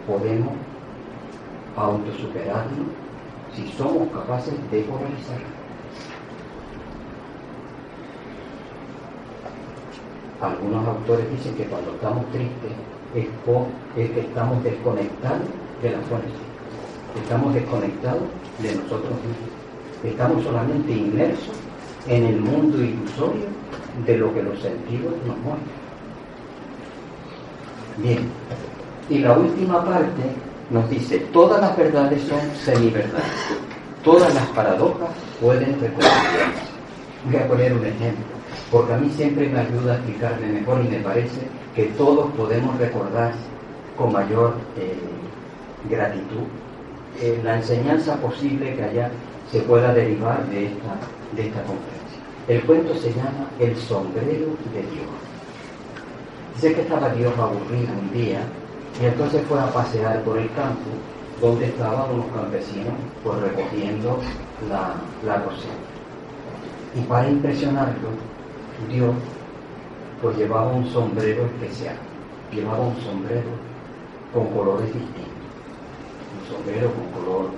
podemos autosuperarnos si somos capaces de polarizar. Algunos autores dicen que cuando estamos tristes es, que estamos desconectados de la fuerza, estamos desconectados de nosotros mismos estamos solamente inmersos en el mundo ilusorio de lo que los sentidos nos muestran. Bien, y la última parte nos dice, todas las verdades son semiverdades, todas las paradojas pueden reconciliarse. Voy a poner un ejemplo, porque a mí siempre me ayuda a explicarme mejor y me parece que todos podemos recordar con mayor eh, gratitud eh, la enseñanza posible que haya se pueda derivar de esta, de esta conferencia. El cuento se llama El sombrero de Dios. Dice que estaba Dios aburrido un día y entonces fue a pasear por el campo donde estaban unos campesinos pues recogiendo la, la Y para impresionarlo, Dios pues llevaba un sombrero especial, llevaba un sombrero con colores distintos, sombrero con color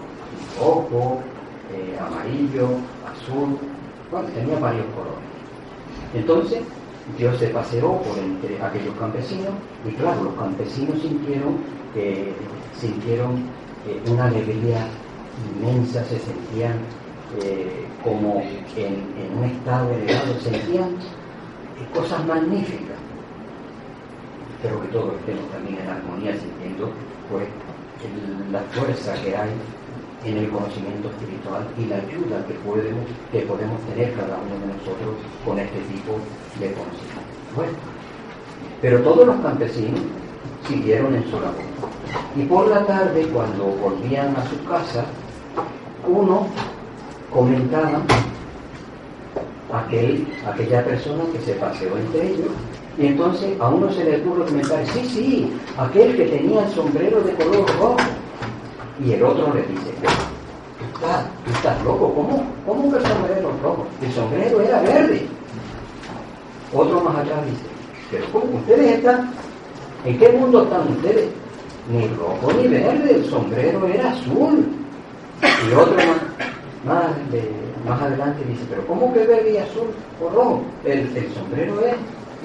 rojo, eh, amarillo, azul, bueno, tenía varios colores. Entonces, Dios se paseó por entre aquellos campesinos y claro, los campesinos sintieron, eh, sintieron eh, una alegría inmensa, se sentían como en, un estado elevado, sentían cosas magníficas. Espero que todos estemos también en armonía sintiendo pues la fuerza que hay en el conocimiento espiritual y la ayuda que podemos, que podemos tener cada uno de nosotros con este tipo de conocimiento. Bueno, pero todos los campesinos siguieron en su labor. Y por la tarde, cuando volvían a su casa, uno comentaba aquel, aquella persona que se paseó entre ellos, y entonces a uno se le ocurre comentar, sí, sí, aquel que tenía el sombrero de color rojo, y el otro le dice, tú estás, tú estás loco, ¿cómo, ¿cómo que el sombrero rojo? El sombrero era verde. Otro más allá dice, pero ¿cómo ustedes están? ¿En qué mundo están ustedes? Ni rojo ni verde, el sombrero era azul. Y otro más, más, adelante dice, pero ¿cómo que verde y azul o rojo? El, sombrero es,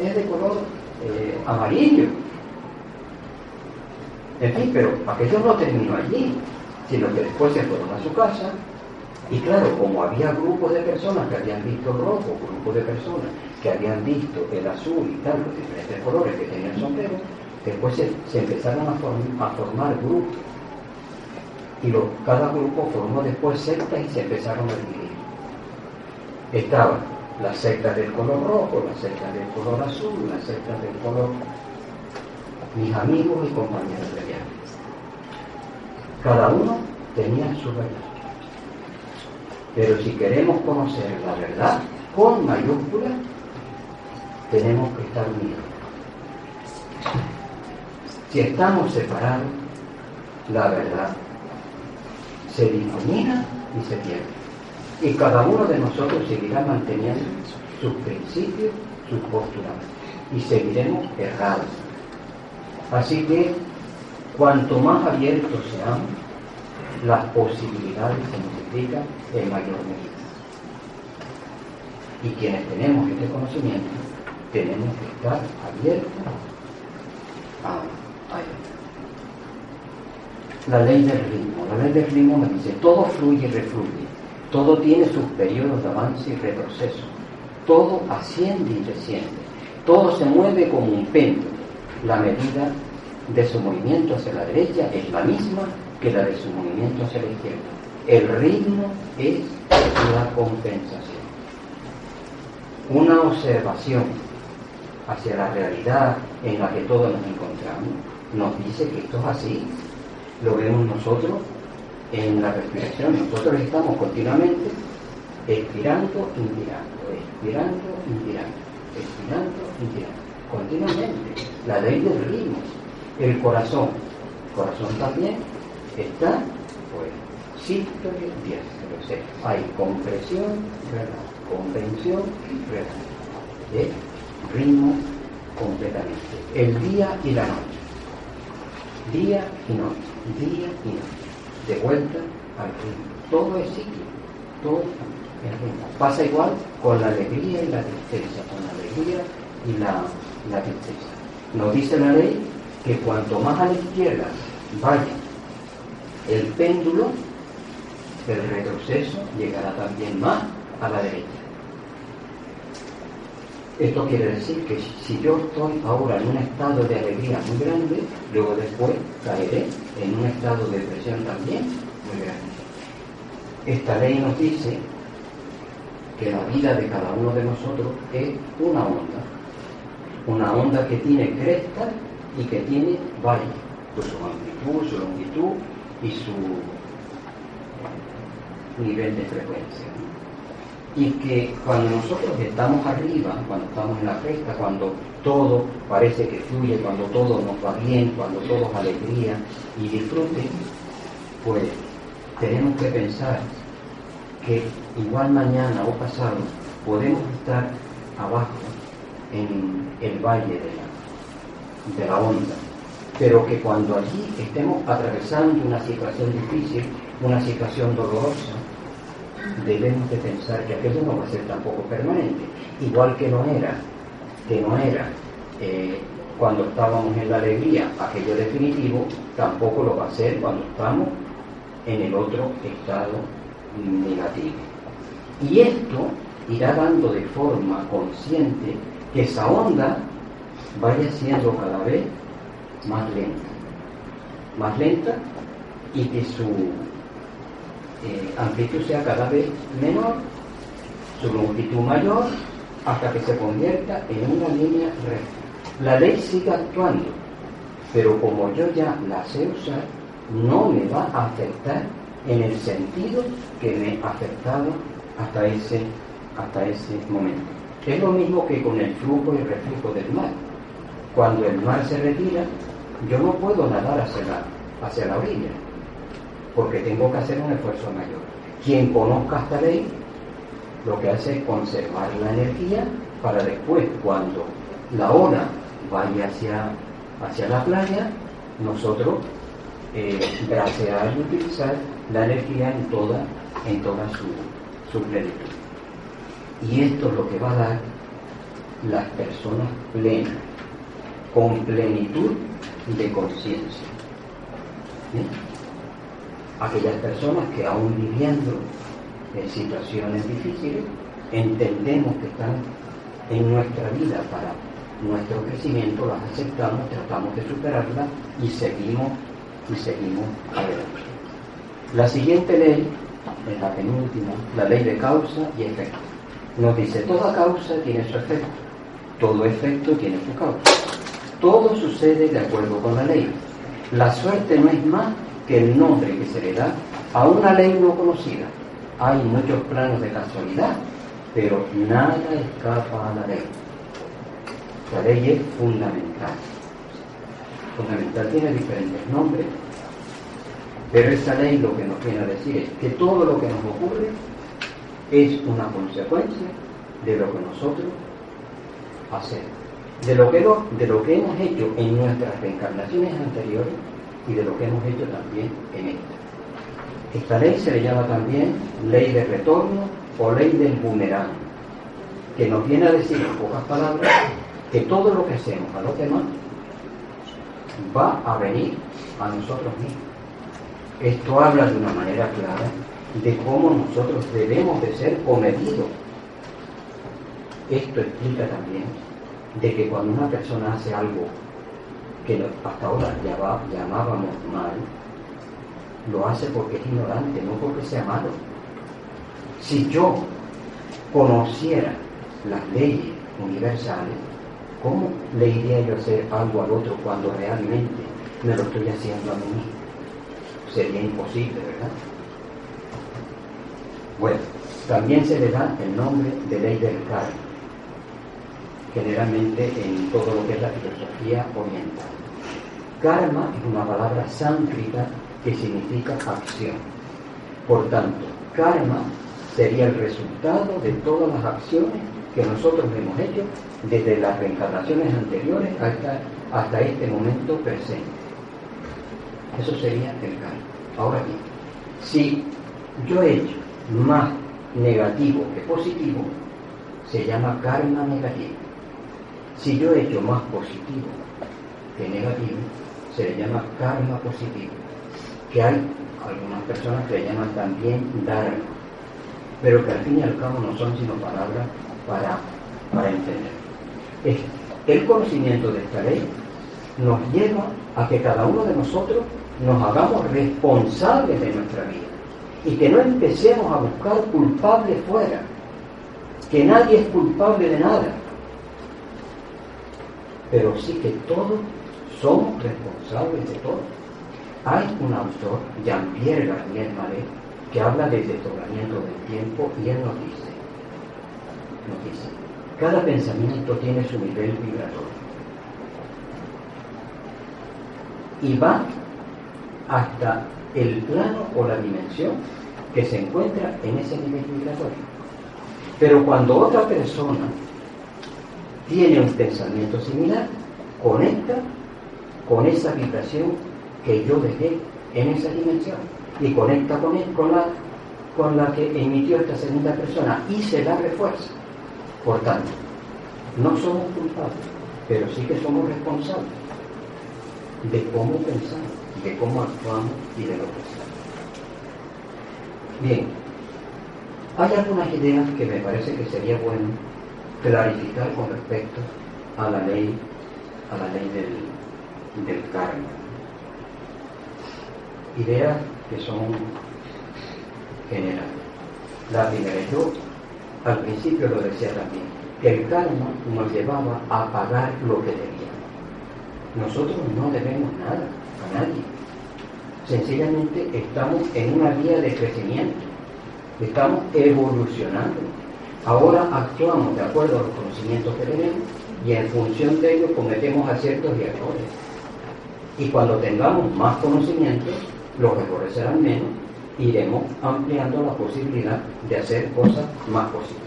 es de color eh, amarillo. En fin, pero aquello no terminó allí, sino que después se fueron a su casa y claro, como había grupos de personas que habían visto rojo, grupos de personas que habían visto el azul y tal, los diferentes colores que tenía el sombrero, después se, empezaron a, formar grupos. Y cada grupo formó después sectas y se empezaron a dividir. Estaban las sectas del color rojo, las sectas del color azul, las sectas del color mis amigos y compañeros de viaje. Cada uno tenía su verdad. Pero si queremos conocer la verdad con mayúscula, tenemos que estar unidos. Si estamos separados, la verdad se difumina y se pierde. Y cada uno de nosotros seguirá manteniendo sus principios, sus posturas. Y seguiremos errados Así que cuanto más abiertos seamos, las posibilidades se multiplican en mayor medida. Y quienes tenemos este conocimiento, tenemos que estar abiertos a, La ley del ritmo. La ley del ritmo me dice, todo fluye y refluye, todo tiene sus periodos de avance y retroceso, todo asciende y desciende, todo se mueve como un péndulo la medida de su movimiento hacia la derecha es la misma que la de su movimiento hacia la izquierda. El ritmo es la compensación. Una observación hacia la realidad en la que todos nos encontramos nos dice que esto es así. Lo vemos nosotros en la respiración. Nosotros estamos continuamente expirando, inspirando, expirando, inspirando, expirando, inspirando continuamente. La ley del ritmo. El corazón. El corazón también está, pues, sístole, diástole. hay compresión, ¿verdad? convención, ¿verdad? ¿Eh? ritmo completamente. El día y la noche. Día y noche. Día y noche. De vuelta al ritmo. Todo es cíclico. Todo es ritmo. Pasa igual con la alegría y la tristeza, con la alegría y la la tristeza. Nos dice la ley que cuanto más a la izquierda vaya el péndulo, el retroceso llegará también más a la derecha. Esto quiere decir que si yo estoy ahora en un estado de alegría muy grande, luego después caeré en un estado de depresión también muy grande. Esta ley nos dice que la vida de cada uno de nosotros es una onda una onda que tiene cresta y que tiene valle, pues su amplitud, su longitud y su nivel de frecuencia. Y que cuando nosotros estamos arriba, cuando estamos en la cresta, cuando todo parece que fluye, cuando todo nos va bien, cuando todo es alegría y disfrute, pues tenemos que pensar que igual mañana o pasado podemos estar abajo en el valle de la, de la onda, pero que cuando allí estemos atravesando una situación difícil, una situación dolorosa, debemos de pensar que aquello no va a ser tampoco permanente, igual que no era que no era eh, cuando estábamos en la alegría aquello definitivo, tampoco lo va a ser cuando estamos en el otro estado negativo. Y esto irá dando de forma consciente que esa onda vaya siendo cada vez más lenta, más lenta y que su eh, amplitud sea cada vez menor, su longitud mayor, hasta que se convierta en una línea recta. La ley sigue actuando, pero como yo ya la sé usar, no me va a afectar en el sentido que me afectado hasta ese, hasta ese momento. Es lo mismo que con el flujo y reflujo del mar. Cuando el mar se retira, yo no puedo nadar hacia la, hacia la orilla, porque tengo que hacer un esfuerzo mayor. Quien conozca esta ley, lo que hace es conservar la energía para después, cuando la ola vaya hacia, hacia la playa, nosotros eh, bracear y utilizar la energía en toda, en toda su, plenitud. Y esto es lo que va a dar las personas plenas, con plenitud de conciencia. Aquellas personas que aún viviendo en situaciones difíciles, entendemos que están en nuestra vida para nuestro crecimiento, las aceptamos, tratamos de superarlas y seguimos y seguimos adelante. La siguiente ley es la penúltima, la ley de causa y efecto. Nos dice, toda causa tiene su efecto, todo efecto tiene su causa. Todo sucede de acuerdo con la ley. La suerte no es más que el nombre que se le da a una ley no conocida. Hay muchos planos de casualidad, pero nada escapa a la ley. La ley es fundamental fundamental, tiene diferentes nombres, pero esa ley lo que nos viene a decir es que todo lo que nos ocurre es una consecuencia de lo que nosotros hacemos, de lo que, de lo que hemos hecho en nuestras reencarnaciones anteriores y de lo que hemos hecho también en esta. Esta ley se le llama también ley de retorno o ley del boomerang, que nos viene a decir en pocas palabras que todo lo que hacemos a los demás va a venir a nosotros mismos. Esto habla de una manera clara de cómo nosotros debemos de ser comedidos. Esto explica también de que cuando una persona hace algo que hasta ahora llamábamos mal, lo hace porque es ignorante, no porque sea malo. Si yo conociera las leyes universales, ¿Cómo le iría yo a hacer algo al otro cuando realmente me lo estoy haciendo a mí mismo? Sería imposible, ¿verdad? Bueno, también se le da el nombre de ley del karma, generalmente en todo lo que es la filosofía oriental. Karma es una palabra sánscrita que significa acción. Por tanto, karma sería el resultado de todas las acciones que nosotros hemos hecho desde las reencarnaciones anteriores hasta, hasta este momento presente. Eso sería el karma. Ahora bien, si yo he hecho más negativo que positivo, se llama karma negativo. Si yo he hecho más positivo que negativo, se le llama karma positivo. Que hay algunas personas que le llaman también dharma, pero que al fin y al cabo no son sino palabras para, para entender. el conocimiento de esta ley nos lleva a que cada uno de nosotros nos hagamos responsables de nuestra vida y que no empecemos a buscar culpables fuera, que nadie es culpable de nada, pero sí que todos somos responsables de todo. Hay un autor, Jean-Pierre Garnier Marais, que habla del desdoblamiento del tiempo y él nos dice, nos dice, cada pensamiento tiene su nivel vibratorio. Y va hasta el plano o la dimensión que se encuentra en ese nivel vibratorio. Pero cuando otra persona tiene un pensamiento similar, conecta con esa vibración que yo dejé en esa dimensión y conecta con, él, con, la, con la que emitió esta segunda persona y se la refuerza. Por tanto, no somos culpables, pero sí que somos responsables de cómo pensamos, de cómo actuamos y de lo que hacemos. Bien, hay algunas ideas que me parece que sería bueno clarificar con respecto a la ley, a la ley del, del karma. Ideas que son generales. La primera, yo al principio lo decía también, que el karma nos llevaba a pagar lo que debíamos. Nosotros no debemos nada a nadie. Sencillamente estamos en una vía de crecimiento, estamos evolucionando. Ahora actuamos de acuerdo a los conocimientos que tenemos y en función de ello cometemos aciertos y errores. Y cuando tengamos más conocimientos, los errores serán menos, iremos ampliando la posibilidad de hacer cosas más positivas.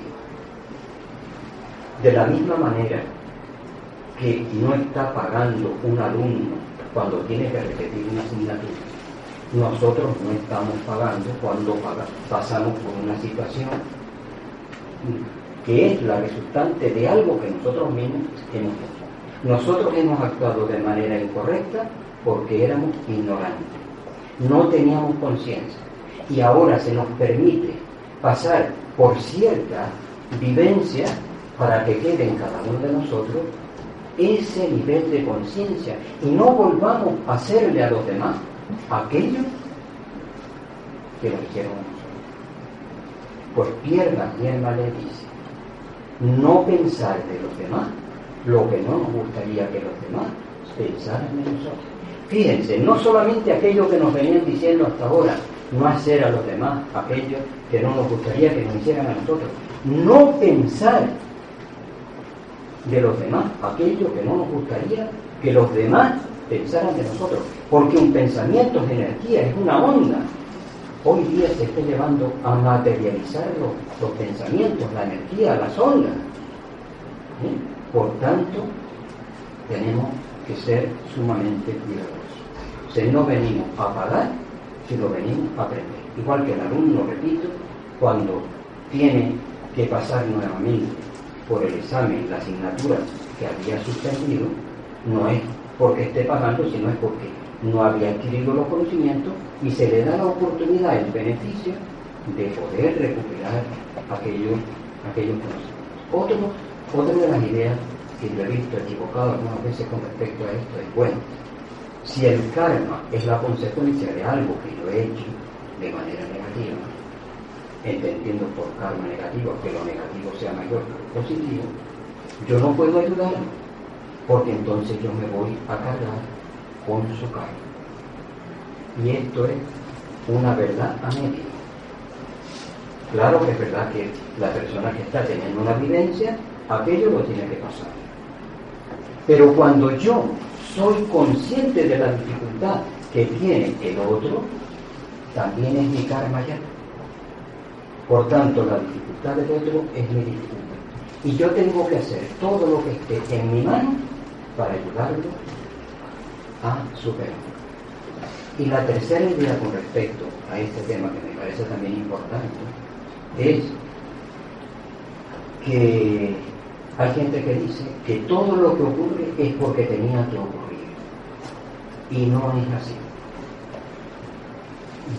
De la misma manera que no está pagando un alumno cuando tiene que repetir una asignatura, nosotros no estamos pagando cuando pasamos por una situación que es la resultante de algo que nosotros mismos hemos hecho. Nosotros hemos actuado de manera incorrecta porque éramos ignorantes, no teníamos conciencia y ahora se nos permite pasar por cierta vivencia para que quede en cada uno de nosotros ese nivel de conciencia y no volvamos a hacerle a los demás aquello que nos hicieron nosotros. Pues pierda pierda le dice, no pensar de los demás lo que no nos gustaría que los demás pensaran de nosotros. Fíjense, no solamente aquello que nos venían diciendo hasta ahora, no hacer a los demás aquello que no nos gustaría que nos hicieran a nosotros, no pensar de los demás aquello que no nos gustaría que los demás pensaran de nosotros, porque un pensamiento es energía, es una onda. Hoy día se está llevando a materializar los, pensamientos, la energía, las ondas. Por tanto, tenemos que ser sumamente cuidadosos. Si no venimos a pagar, sino venimos a aprender. Igual que el alumno, repito, cuando tiene que pasar nuevamente por el examen, la asignatura que había suspendido, no es porque esté pagando, sino es porque no había adquirido los conocimientos y se le da la oportunidad, el beneficio de poder recuperar aquellos, aquellos conocimientos. Otro, otra de las ideas que yo he visto equivocado algunas veces con respecto a esto es, bueno, si el karma es la consecuencia de algo que yo he hecho de manera negativa, entendiendo por karma negativo que lo negativo sea mayor que lo positivo, yo no puedo ayudar porque entonces yo me voy a cargar con su karma. Y esto es una verdad a medio. Claro que es verdad que la persona que está teniendo una vivencia, aquello lo tiene que pasar. Pero cuando yo soy consciente de la dificultad que tiene el otro, también es mi karma ya. Por tanto, la dificultad del otro es mi dificultad. Y yo tengo que hacer todo lo que esté en mi mano para ayudarlo a superar. Y la tercera idea con respecto a este tema que me parece también importante es que hay gente que dice que todo lo que ocurre es porque tenía que ocurrir. Y no es así.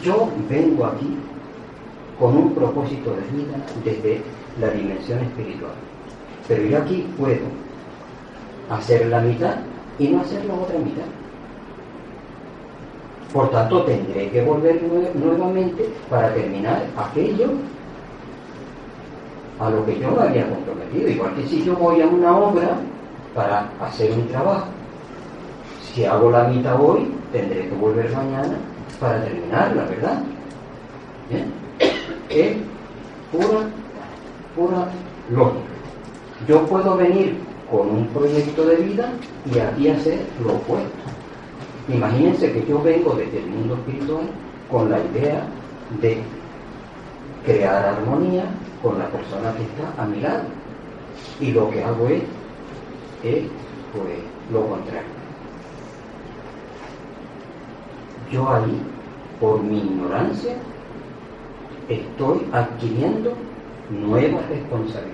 Yo vengo aquí con un propósito de vida desde la dimensión espiritual. Pero yo aquí puedo hacer la mitad y no hacer la otra mitad. Por tanto, tendré que volver nuevamente para terminar aquello a lo que yo me había comprometido. Igual que si yo voy a una obra para hacer un trabajo, si hago la mitad hoy, tendré que volver mañana para terminarla, ¿verdad? Es pura, pura lógica. Yo puedo venir con un proyecto de vida y aquí hacer lo opuesto. Imagínense que yo vengo desde el mundo espiritual con la idea de crear armonía con la persona que está a mi lado. Y lo que hago es, es pues, lo contrario. Yo ahí, por mi ignorancia, estoy adquiriendo nuevas responsabilidades.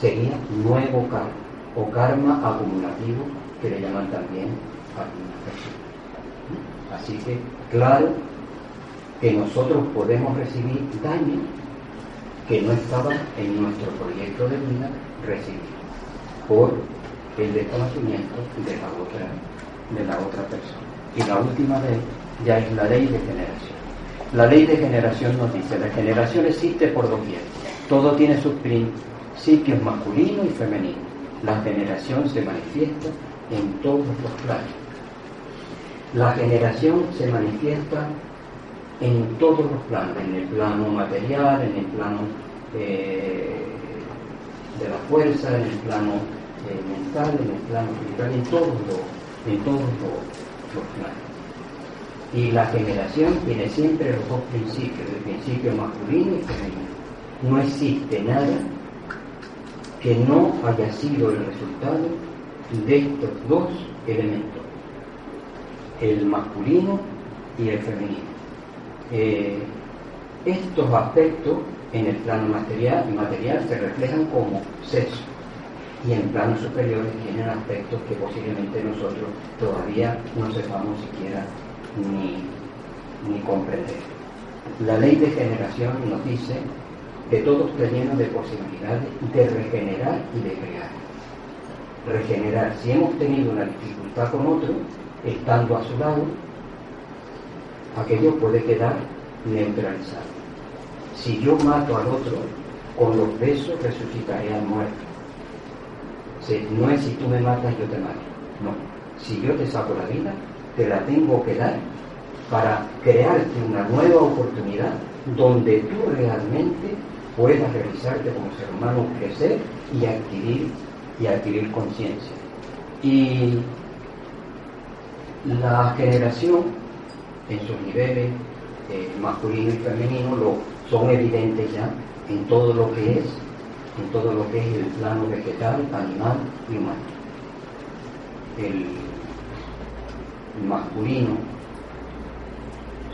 sería nuevo karma o karma acumulativo que le llaman también algunas personas. Así que, claro que nosotros podemos recibir daño que no estaba en nuestro proyecto de vida recibir por el desconocimiento de la otra, de la otra persona. Y la última ley ya es la ley de generación. La ley de generación nos dice, la generación existe por doquier. Todo tiene sus principios masculino y femenino. La generación se manifiesta en todos los planos. La generación se manifiesta en todos los planos, en el plano material, en el plano eh, de la fuerza, en el plano eh, mental, en el plano espiritual, en todos los, en todos los planos. Y la generación tiene siempre los dos principios, el principio masculino y femenino. No existe nada que no haya sido el resultado de estos dos elementos, el masculino y el femenino. Eh, estos aspectos en el plano material, material se reflejan como sexo y en planos superiores tienen aspectos que posiblemente nosotros todavía no sepamos siquiera ni, ni comprender. La ley de generación nos dice que todo está de posibilidades de regenerar y de crear. Regenerar, si hemos tenido una dificultad con otro, estando a su lado, aquello puede quedar neutralizado. Si yo mato al otro, con los besos resucitaré al muerto. no es si tú me matas, yo te mato. No. Si yo te saco la vida, te la tengo que dar para crearte una nueva oportunidad donde tú realmente puedas realizarte como ser humano, crecer y adquirir, y adquirir conciencia. Y la generación en sus niveles eh, masculino y femenino lo, son evidentes ya en todo lo que es, en todo lo que es el plano vegetal, animal y humano. El, masculino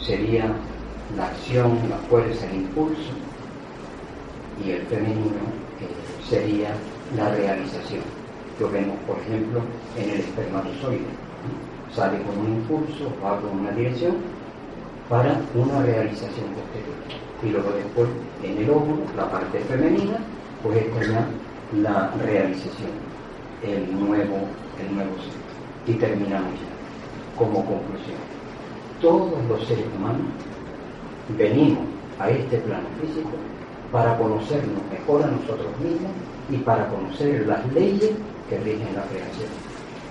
sería la acción, la fuerza, el impulso, y el femenino eh, sería la realización. Lo vemos, por ejemplo, en el espermatozoide sale con un impulso, va con una dirección para una realización posterior. Y luego después en el óvulo, la parte femenina, pues está ya la realización, el nuevo, el nuevo ser. Y terminamos ya. Como conclusión, todos los seres humanos venimos a este plano físico para conocernos mejor a nosotros mismos y para conocer las leyes que rigen la creación.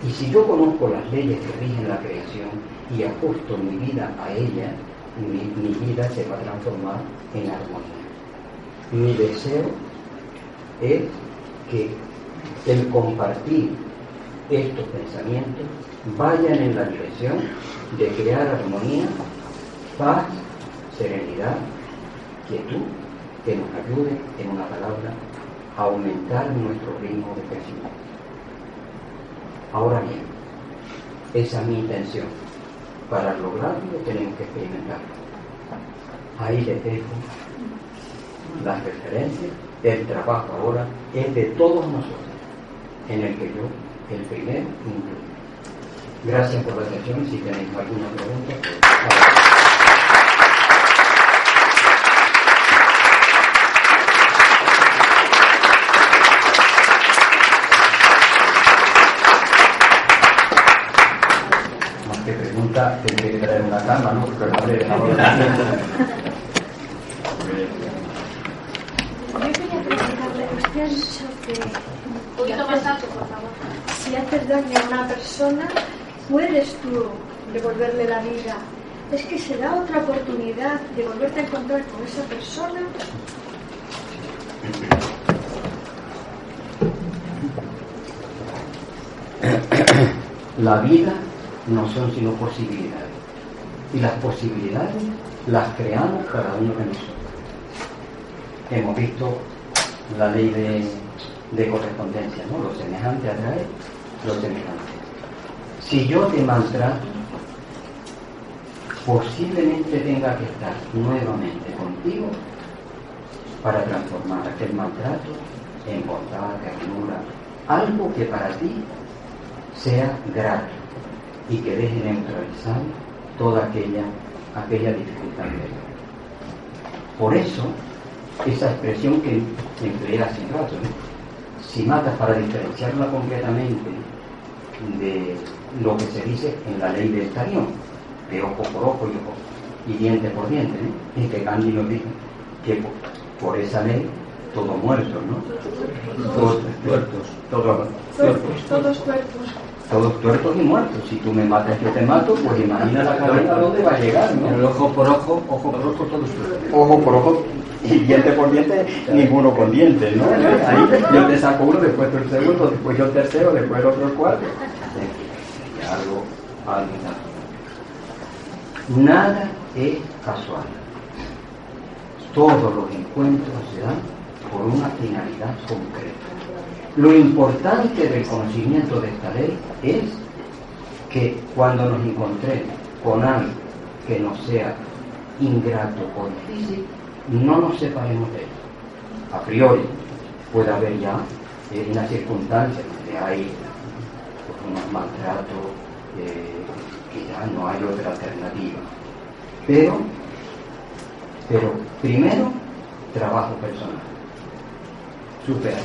Y si yo conozco las leyes que rigen la creación y ajusto mi vida a ella, mi, vida se va a transformar en armonía. Mi deseo es que el compartir estos pensamientos vayan en la dirección de crear armonía, paz, serenidad, quietud, que nos ayude, en una palabra, a aumentar nuestro ritmo de crecimiento. Ahora bien, esa es mi intención. Para lograrlo tenemos que experimentarlo. Ahí les dejo las referencias. El trabajo ahora es de todos nosotros, en el que yo, el primero, incluyo. Gracias por la atención. Si tenéis alguna pregunta, pues, tendría que traer una cama, ¿no? Porque no le dejamos Yo quería preguntarle. Un poquito más alto, por favor. Si haces daño a una persona, puedes tú devolverle la vida. Es que se da otra oportunidad de volverte a encontrar con esa persona. La vida no son sino posibilidades. Y las posibilidades las creamos cada uno de nosotros. Hemos visto la ley de, correspondencia, ¿no? Lo semejante atrae lo semejante. Si yo te maltrato, posiblemente tenga que estar nuevamente contigo para transformar aquel maltrato en bondad, ternura, algo que para ti sea grato y que deje neutralizar toda aquella, aquella dificultad. Por eso, esa expresión que empleé hace rato, si matas para diferenciarla completamente de lo que se dice en la ley del talión, de ojo por ojo y, ojo, y diente por diente, ¿eh? y que Gandhi nos dijo que por, esa ley todo muerto, ¿no? Todos tuertos. Todos. Todos tuertos. Todos tuertos y muertos. Si tú me matas, yo te mato, pues imagina la cabeza dónde va a llegar, ¿no? El ojo por ojo, ojo por ojo, todos tuertos. Ojo por ojo y diente por diente, ninguno con dientes, ¿no? Ahí yo te saco uno, después tú el segundo, después yo el tercero, después el otro el cuarto. Algo, algo, Nada es casual. Todos los encuentros se dan por una finalidad concreta. Lo importante del conocimiento de esta ley es que cuando nos encontremos con algo que nos sea ingrato o difícil, no nos separemos de él. A priori puede haber ya eh, una circunstancia donde hay pues, unos maltratos eh, que ya no hay otra alternativa. Pero, pero primero, trabajo personal. Supera.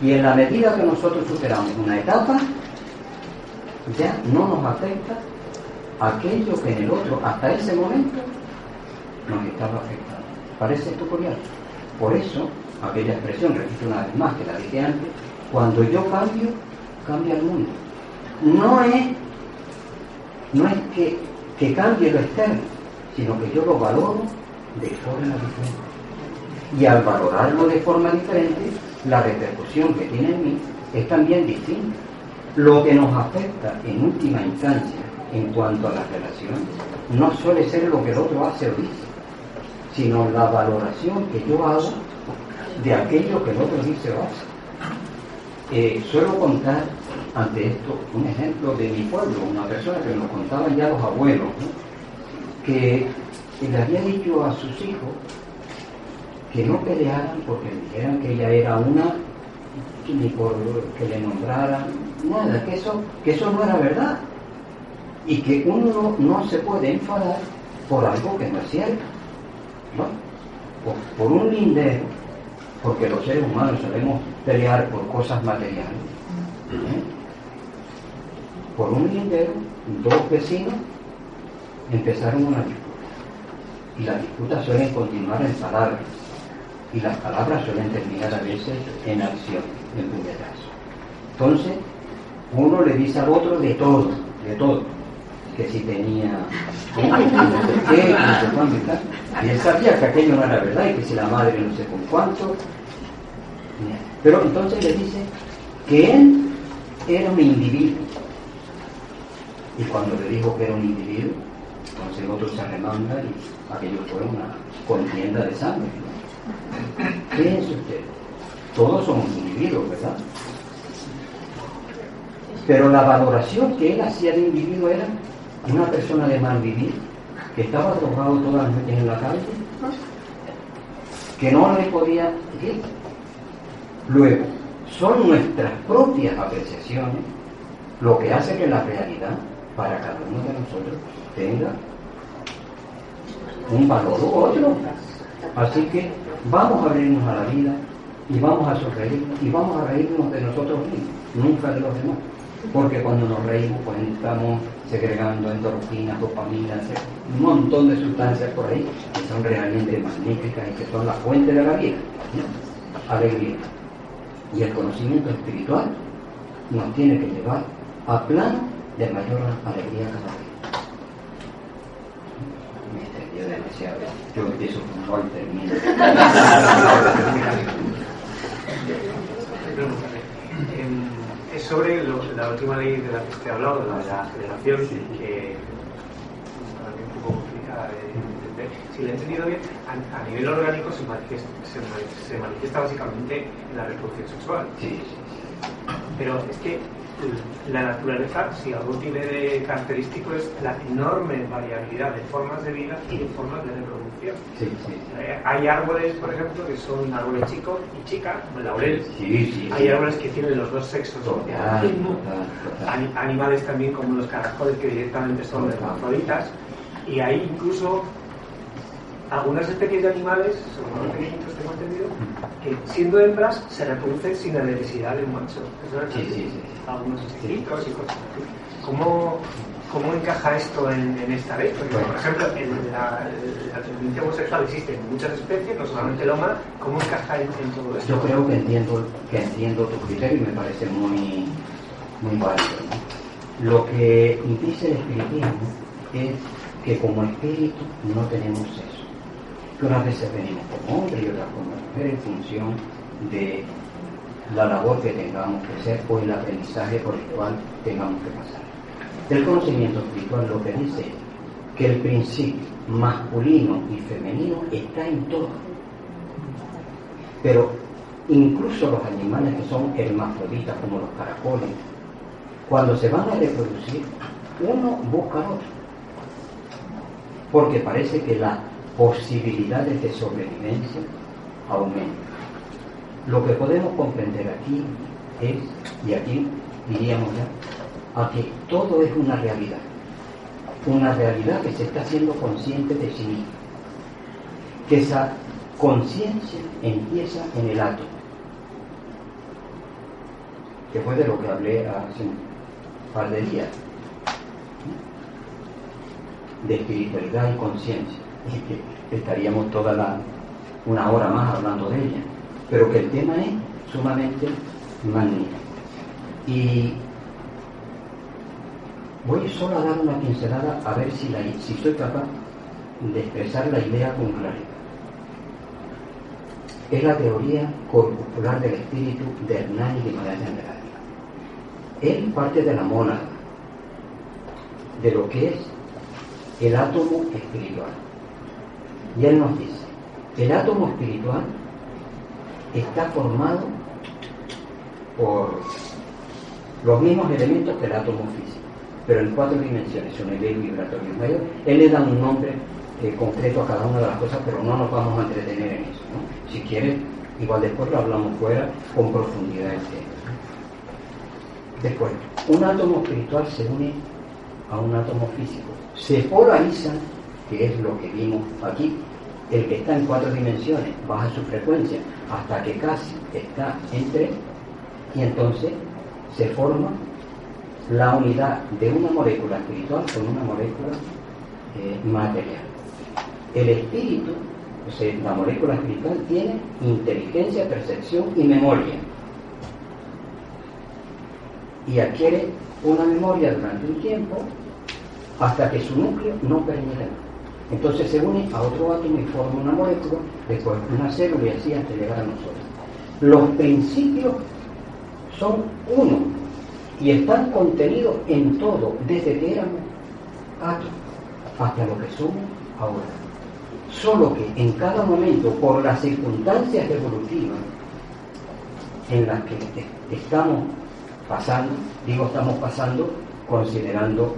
Y en la medida que nosotros superamos una etapa, ya no nos afecta aquello que en el otro, hasta ese momento, nos estaba afectando. ¿Parece esto curioso? Por eso, aquella expresión, repito una vez más que la dije antes, cuando yo cambio, cambia el mundo. No es, no es que, que cambie lo externo, sino que yo lo valoro de forma diferente. Y al valorarlo de forma diferente, la repercusión que tiene en mí es también distinta. Lo que nos afecta en última instancia en cuanto a las relaciones no suele ser lo que el otro hace o dice, sino la valoración que yo hago de aquello que el otro dice o hace. Eh, suelo contar ante esto un ejemplo de mi pueblo, una persona que nos contaban ya los abuelos, que le había dicho a sus hijos que no pelearan porque dijeran que ella era una, ni por que le nombraran, nada, que eso, que eso no era verdad. Y que uno no se puede enfadar por algo que no es cierto. Por, un lindero, porque los seres humanos sabemos pelear por cosas materiales. ¿eh? Por un lindero, dos vecinos empezaron una disputa. Y las disputas suelen continuar en palabras. Y las palabras suelen terminar a veces en acción, en puñetazo. Entonces, uno le dice al otro de todo, de todo que si tenía y él sabía que aquello no era verdad y que si la madre no sé con cuánto. Pero entonces le dice que él era un individuo. Y cuando le dijo que era un individuo, entonces el otro se remanda y aquello fue una contienda de sangre. Es usted? Todos somos individuos, ¿verdad? Pero la valoración que él hacía de individuo era una persona de mal vivir, que estaba drogado todas las noches en la calle, que no le podía ir. Luego, son nuestras propias apreciaciones lo que hace que la realidad para cada uno de nosotros tenga un valor u otro. Así que vamos a abrirnos a la vida y vamos a sonreír y vamos a reírnos de nosotros mismos, nunca de los demás. Porque cuando nos reímos, pues estamos segregando endorfinas, dopaminas, un montón de sustancias por ahí que son realmente magníficas y que son la fuente de la vida. Alegría. Y el conocimiento espiritual nos tiene que llevar a plano de mayor alegría cada vez. Me extendió demasiado. Yo empiezo con hoy termino. es sobre la última ley de la que usted ha hablado, la de la generación, que es un poco complicada de entender. Si lo he entendido bien, a, nivel orgánico se manifiesta, se, manifiesta, básicamente en la reproducción sexual. Sí, sí, sí. Pero es que la naturaleza, si algo tiene de característico, es la enorme variabilidad de formas de vida y de formas de reproducción. Eh, hay árboles, por ejemplo, que son árboles chico y chica, como el laurel. hay árboles que tienen los dos sexos. Hay animales también como los caracoles que directamente son hermafroditas. Y hay incluso algunas especies de animales, sobre todo pequeñitos tengo entendido, que siendo hembras se reproducen sin la necesidad de un macho. Eso sí, sí, Algunos insectos y cosas así. ¿Cómo, ¿Cómo encaja esto en, esta ley? Porque, por ejemplo, en la, la homosexual existe en muchas especies, no solamente el hombre. ¿Cómo encaja en, todo esto? Yo creo que entiendo, que entiendo tu criterio y me parece muy, muy válido. Lo que dice el espiritismo es que como espíritu no tenemos sexo unas veces venimos como hombre y otras como mujer en función de la labor que tengamos que hacer o el aprendizaje por el cual tengamos que pasar. Del conocimiento espiritual lo que dice que el principio masculino y femenino está en todo. Pero incluso los animales que son hermafroditas, como los caracoles, cuando se van a reproducir, uno busca al otro. Porque parece que la posibilidades de sobrevivencia aumentan. Lo que podemos comprender aquí es, y aquí diríamos ya, a que todo es una realidad, una realidad que se está haciendo consciente de sí misma, que esa conciencia empieza en el átomo, que fue de lo que hablé hace un par de días, de espiritualidad y conciencia que estaríamos toda la, una hora más hablando de ella, pero que el tema es sumamente magnífico. Y voy solo a dar una pincelada a ver si, la, soy capaz de expresar la idea con claridad. Es la teoría corporal del espíritu de Hernán y de Magallanes de Él parte de la mónada, de lo que es el átomo espiritual. Y él nos dice, el átomo espiritual está formado por los mismos elementos que el átomo físico, pero en cuatro dimensiones, un nivel vibratorio mayor. Él le da un nombre eh, concreto a cada una de las cosas, pero no nos vamos a entretener en eso. Si quiere, igual después lo hablamos fuera con profundidad. Después, un átomo espiritual se une a un átomo físico, se polarizan que es lo que vimos aquí. El que está en cuatro dimensiones baja su frecuencia hasta que casi está en tres y entonces se forma la unidad de una molécula espiritual con una molécula eh, material. El espíritu, o sea, la molécula espiritual tiene inteligencia, percepción y memoria. Y adquiere una memoria durante un tiempo hasta que su núcleo no permite entonces se une a otro átomo y forma una molécula, después una célula y así hasta llegar a nosotros. Los principios son uno y están contenidos en todo, desde que éramos átomos hasta lo que somos ahora. Solo que en cada momento, por las circunstancias evolutivas en las que estamos pasando, digo estamos pasando considerando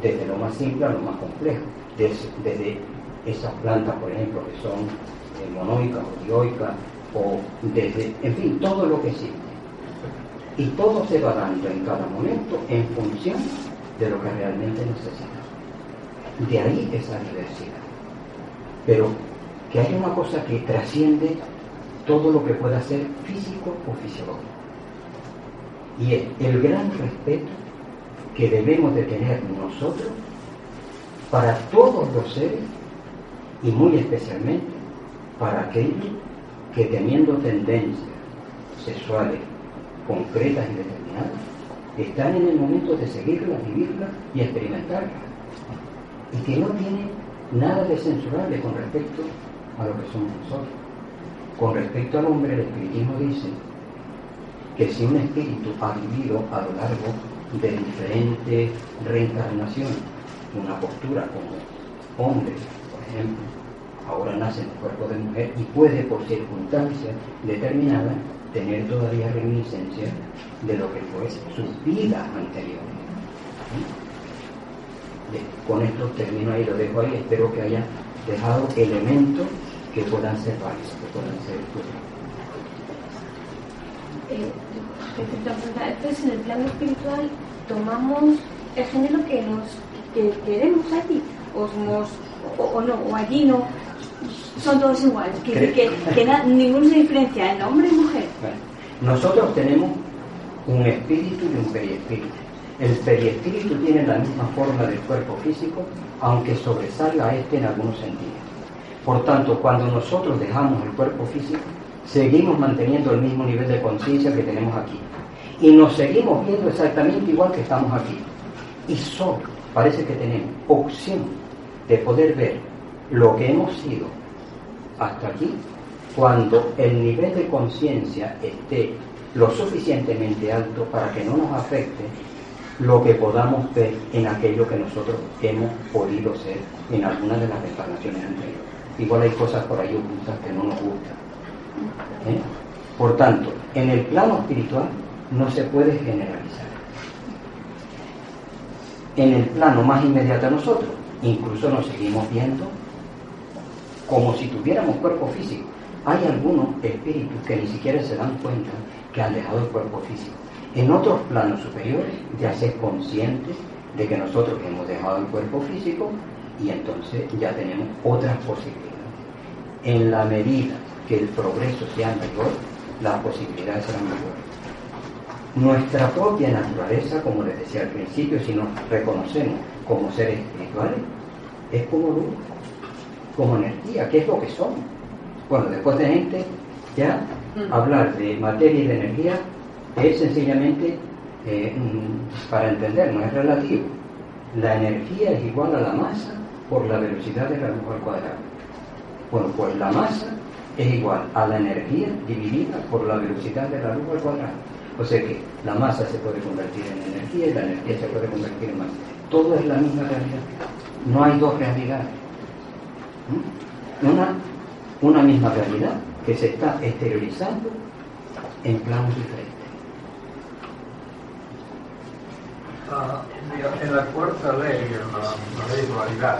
desde lo más simple a lo más complejo desde, esas plantas, por ejemplo, que son eh, monoicas o dioicas, o desde, en fin, todo lo que existe. Y todo se va dando en cada momento en función de lo que realmente necesitamos. De ahí esa diversidad. Pero que hay una cosa que trasciende todo lo que pueda ser físico o fisiológico. Y es el gran respeto que debemos de tener nosotros para todos los seres y muy especialmente para aquellos que teniendo tendencias sexuales concretas y determinadas, están en el momento de seguirlas, vivirlas y experimentarlas. Y que no tienen nada de censurable con respecto a lo que somos nosotros. Con respecto al hombre, el espiritismo dice que si un espíritu ha vivido a lo largo de diferentes reencarnaciones una postura como hombre, por ejemplo, ahora nace en el cuerpo de mujer y puede por circunstancias determinadas tener todavía reminiscencia de lo que fue su vida anterior. con esto termino ahí, lo dejo ahí, espero que haya dejado elementos que puedan ser válidos, que puedan ser eh, entonces en el plano espiritual tomamos el género que nos que queremos allí o, o, no o allí no son todos iguales que, que, que ninguno se diferencia en hombre y mujer. Nosotros tenemos un espíritu y un periespíritu. El periespíritu tiene la misma forma del cuerpo físico aunque sobresalga a este en algunos sentidos. Por tanto cuando nosotros dejamos el cuerpo físico seguimos manteniendo el mismo nivel de conciencia que tenemos aquí. Y nos seguimos viendo exactamente igual que estamos aquí. Y solo parece que tenemos opción de poder ver lo que hemos sido hasta aquí cuando el nivel de conciencia esté lo suficientemente alto para que no nos afecte lo que podamos ver en aquello que nosotros hemos podido ser en alguna de las encarnaciones anteriores. Igual hay cosas por ahí ocultas que no nos gustan. ¿eh? Por tanto, en el plano espiritual no se puede generalizar en el plano más inmediato a nosotros. Incluso nos seguimos viendo como si tuviéramos cuerpo físico. Hay algunos espíritus que ni siquiera se dan cuenta que han dejado el cuerpo físico. En otros planos superiores ya se es consciente de que nosotros hemos dejado el cuerpo físico y entonces ya tenemos otras posibilidades. En la medida que el progreso sea mayor, las posibilidades serán mayores nuestra propia naturaleza, como les decía al principio, si nos reconocemos como seres espirituales, es como luz, como energía, ¿qué es lo que somos? Bueno, después de gente, ya mm. hablar de materia y de energía es sencillamente eh, mm, para entender, no es relativo. La energía es igual a la masa por la velocidad de la luz al cuadrado. Bueno, pues la masa es igual a la energía dividida por la velocidad de la luz al cuadrado. O sea que la masa se puede convertir en energía y la energía se puede convertir en masa. Todo es la misma realidad. No hay dos realidades. ¿Mm? Una, una misma realidad que se está exteriorizando en planos diferentes. Ah, en la cuarta ley, en la, ley de dualidad,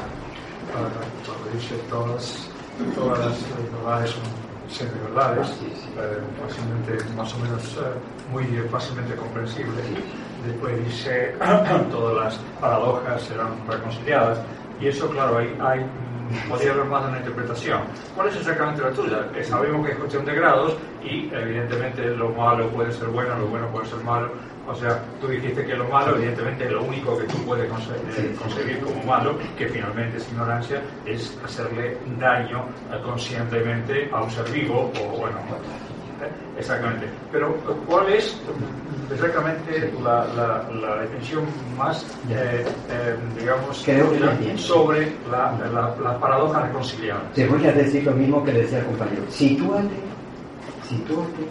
cuando dice todas, todas las verdades son semi-verdades, eh, fácilmente, más o menos eh, muy fácilmente comprensibles. Después dice todas las paradojas serán reconciliadas. Y eso, claro, hay, hay podría haber más de una interpretación. ¿Cuál es exactamente la tuya? Eh, sabemos que es cuestión de grados y evidentemente lo malo puede ser bueno, lo bueno puede ser malo. O sea, tú dijiste que lo malo, evidentemente lo único que tú puedes conseguir, como malo, que finalmente es ignorancia, es hacerle daño conscientemente a un ser vivo o bueno, Exactamente. Pero, ¿cuál es exactamente la, la, definición más, eh, eh, digamos, sobre la, la, paradoja reconciliable? Te voy a decir lo mismo que decía el compañero. Sitúate, sitúate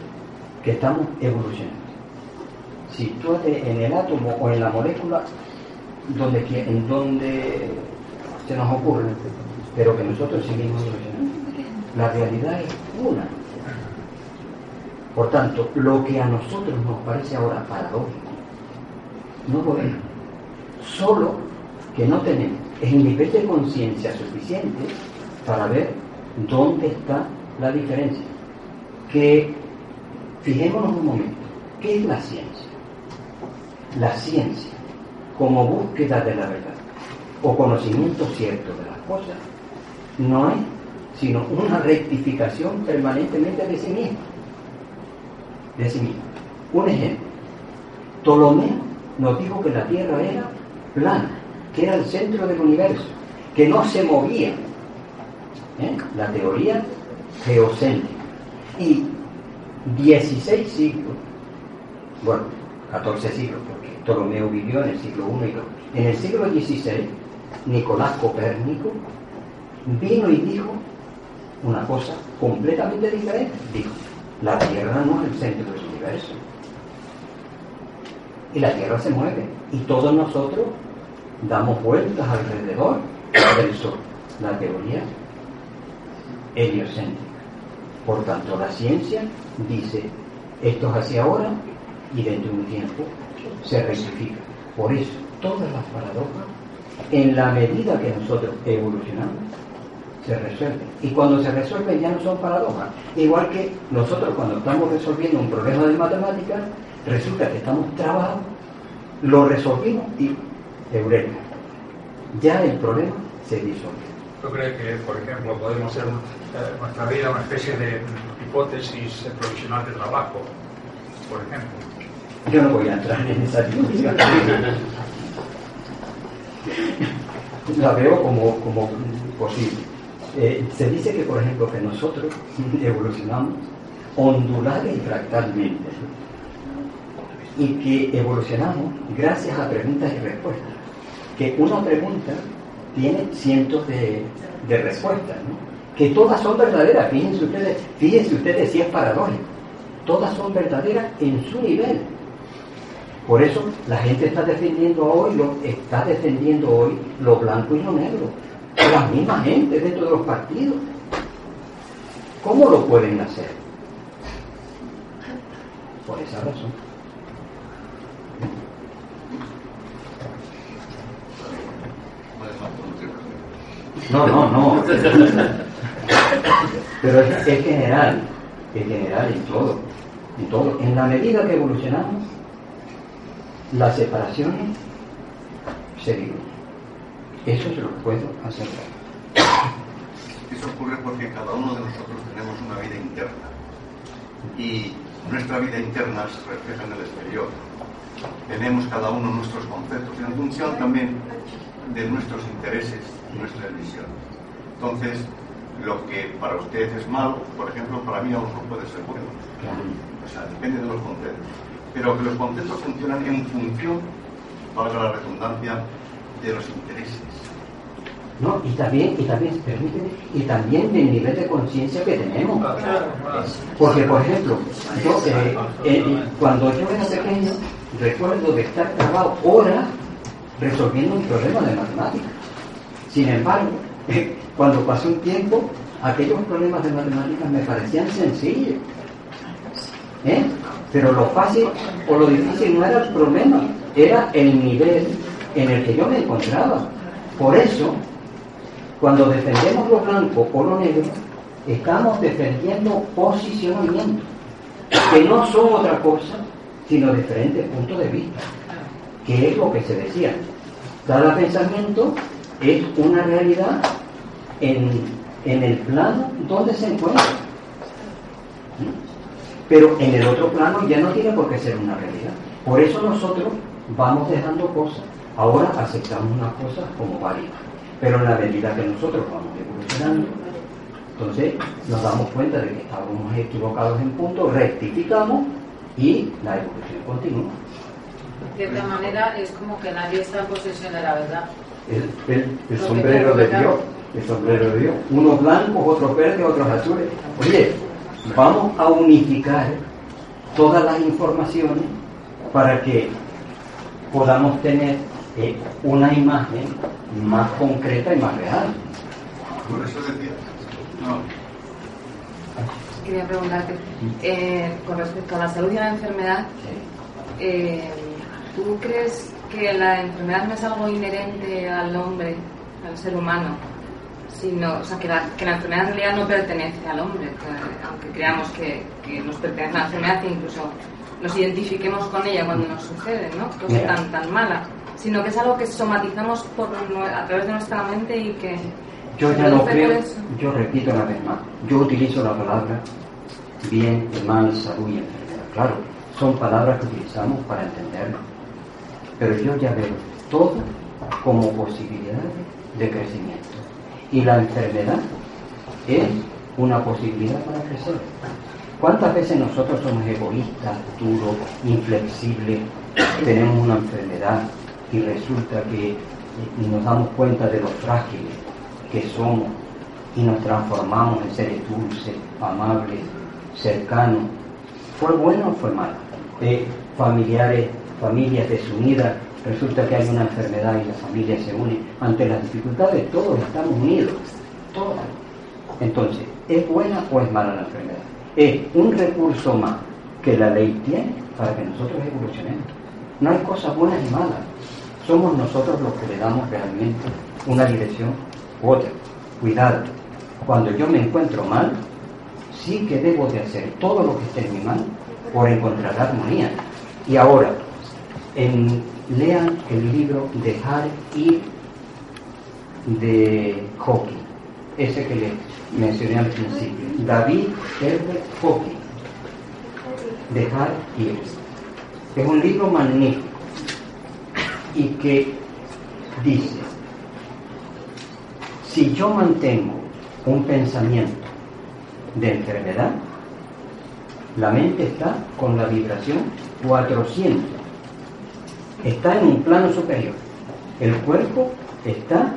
que estamos evolucionando. Sitúate en el átomo o en la molécula donde, en donde se nos ocurre, pero que nosotros seguimos evolucionando. La realidad es una por tanto, lo que a nosotros nos parece ahora paradójico, no lo es. Solo que no tenemos el nivel de conciencia suficiente para ver dónde está la diferencia. Que fijémonos un momento, ¿qué es la ciencia? La ciencia, como búsqueda de la verdad o conocimiento cierto de las cosas, no es sino una rectificación permanentemente de sí misma de sí mismo. Un ejemplo. Ptolomeo nos dijo que la Tierra era plana, que era el centro del universo, que no se movía. ¿Eh? La teoría geocéntrica. Y 16 siglos, bueno, 14 siglos, porque Ptolomeo vivió en el siglo I y II. En el siglo XVI, Nicolás Copérnico vino y dijo una cosa completamente diferente. Dijo, la Tierra no es el centro del universo. Y la Tierra se mueve. Y todos nosotros damos vueltas alrededor del Sol. La teoría heliocéntrica. Por tanto, la ciencia dice, esto es así ahora y dentro de un tiempo se rectifica. Por eso, todas las paradojas, en la medida que nosotros evolucionamos, se resuelven. Y cuando se resuelven ya no son paradojas. Igual que nosotros cuando estamos resolviendo un problema de matemáticas, resulta que estamos trabajados, lo resolvimos y eureka. Ya el problema se disuelve. ¿Tú crees que, por ejemplo, podemos ser eh, nuestra vida una especie de hipótesis provisional de trabajo, por ejemplo? Yo no voy a entrar en esa discusión. La veo como, como posible. Eh, se dice que, por ejemplo, que nosotros evolucionamos ondular y fractalmente y que evolucionamos gracias a preguntas y respuestas. Que una pregunta tiene cientos de, respuestas, que todas son verdaderas. Fíjense ustedes, fíjense ustedes si es paradójico. Todas son verdaderas en su nivel. Por eso la gente está defendiendo hoy, lo, está defendiendo hoy lo blanco y lo negro. La misma gente dentro de los partidos. ¿Cómo lo pueden hacer? Por esa razón. No, no, no. Pero es, es general, es general en todo, en todo. En la medida que evolucionamos, las separaciones se viven. Eso se lo puedo asegurar. Eso ocurre porque cada uno de nosotros tenemos una vida interna y nuestra vida interna se refleja en el exterior. Tenemos cada uno nuestros conceptos en función también de nuestros intereses y nuestras visiones. Entonces, lo que para usted es malo, por ejemplo, para mí aún no puede ser bueno. O sea, depende de los conceptos. Pero que los conceptos funcionan en función, valga la redundancia, de los intereses. No, y también, y también, permíteme, y también del nivel de conciencia que tenemos. Porque, por ejemplo, yo, eh, eh, cuando yo era pequeño, recuerdo de estar trabado horas resolviendo un problema de matemáticas. Sin embargo, cuando pasó un tiempo, aquellos problemas de matemáticas me parecían sencillos. ¿Eh? Pero lo fácil o lo difícil no era el problema, era el nivel en el que yo me encontraba. Por eso, cuando defendemos lo blanco o lo negro, estamos defendiendo posicionamiento, que no son otra cosa sino diferentes puntos de vista, que es lo que se decía. Cada pensamiento es una realidad en, en el plano donde se encuentra. Pero en el otro plano ya no tiene por qué ser una realidad. Por eso nosotros vamos dejando cosas. Ahora aceptamos unas cosas como válidas. Pero en la medida que nosotros vamos evolucionando, entonces nos damos cuenta de que estábamos equivocados en punto, rectificamos y la evolución continúa. De cierta manera es como que nadie está en posesión de la verdad. El, sombrero de Dios, el sombrero de Dios. Unos blancos, otros verdes, otros azules. Oye, vamos a unificar todas las informaciones para que podamos tener eh, una imagen más concreta y más real. Por eso decía, no. Quería preguntarte, eh, con respecto a la salud y a la enfermedad, eh, ¿tú crees que la enfermedad no es algo inherente al hombre, al ser humano? Sino, o sea, que la, que la enfermedad en realidad no pertenece al hombre, aunque creamos que, que, nos pertenece a la enfermedad incluso nos identifiquemos con ella cuando nos sucede, ¿no? Cosa tan, tan mala sino que es algo que somatizamos por, a través de nuestra mente y que... Yo ya no creo, yo repito una vez más, yo utilizo la palabra bien, mal, salud y enfermedad. Claro, son palabras que utilizamos para entenderlo, pero yo ya veo todo como posibilidad de crecimiento. Y la enfermedad es una posibilidad para crecer. ¿Cuántas veces nosotros somos egoístas, duros, inflexibles, tenemos una enfermedad, y resulta que nos damos cuenta de lo frágiles que somos y nos transformamos en seres dulces, amables, cercanos. ¿Fue bueno o fue malo? Eh, familiares, familias desunidas, resulta que hay una enfermedad y la familia se une. Ante las dificultades todos estamos unidos, todas. Entonces, ¿Es buena o es mala la enfermedad? Es un recurso más que la ley tiene para que nosotros evolucionemos. No hay cosas buenas y malas. Somos nosotros los que le damos realmente una dirección u otra. Cuidado. Cuando yo me encuentro mal, sí que debo de hacer todo lo que esté en mi mano por encontrar armonía. Y ahora, lean el libro Dejar ir de Hawking, ese que le mencioné al principio. David Herbert Hawking, Dejar ir. Es un libro magnífico y que dice, si yo mantengo un pensamiento de enfermedad, la mente está con la vibración 400. Está en un plano superior. El cuerpo está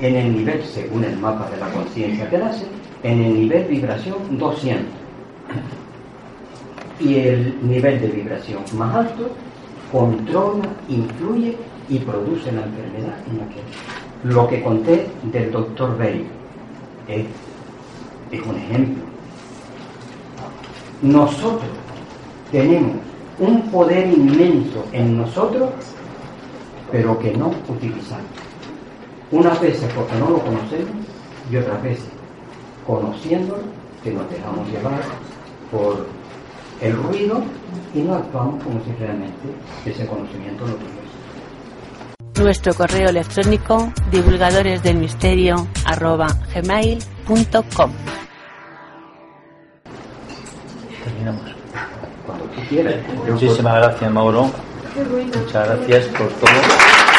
en el nivel, según el mapa de la conciencia que nace, en el nivel vibración 200. Y el nivel de vibración más alto controla, influye y produce la enfermedad en la lo que conté del doctor Bell es un ejemplo. Nosotros tenemos un poder inmenso en nosotros, pero que no utilizamos. Unas veces porque no lo conocemos y otras veces conociéndolo, que nos dejamos llevar por el ruido y no actuamos como si realmente ese conocimiento lo tuviese. Nuestro correo electrónico divulgadores del misterio arroba gmail.com Terminamos. Cuando tú quieras. Muchísimas gracias, Mauro. Muchas gracias por todo.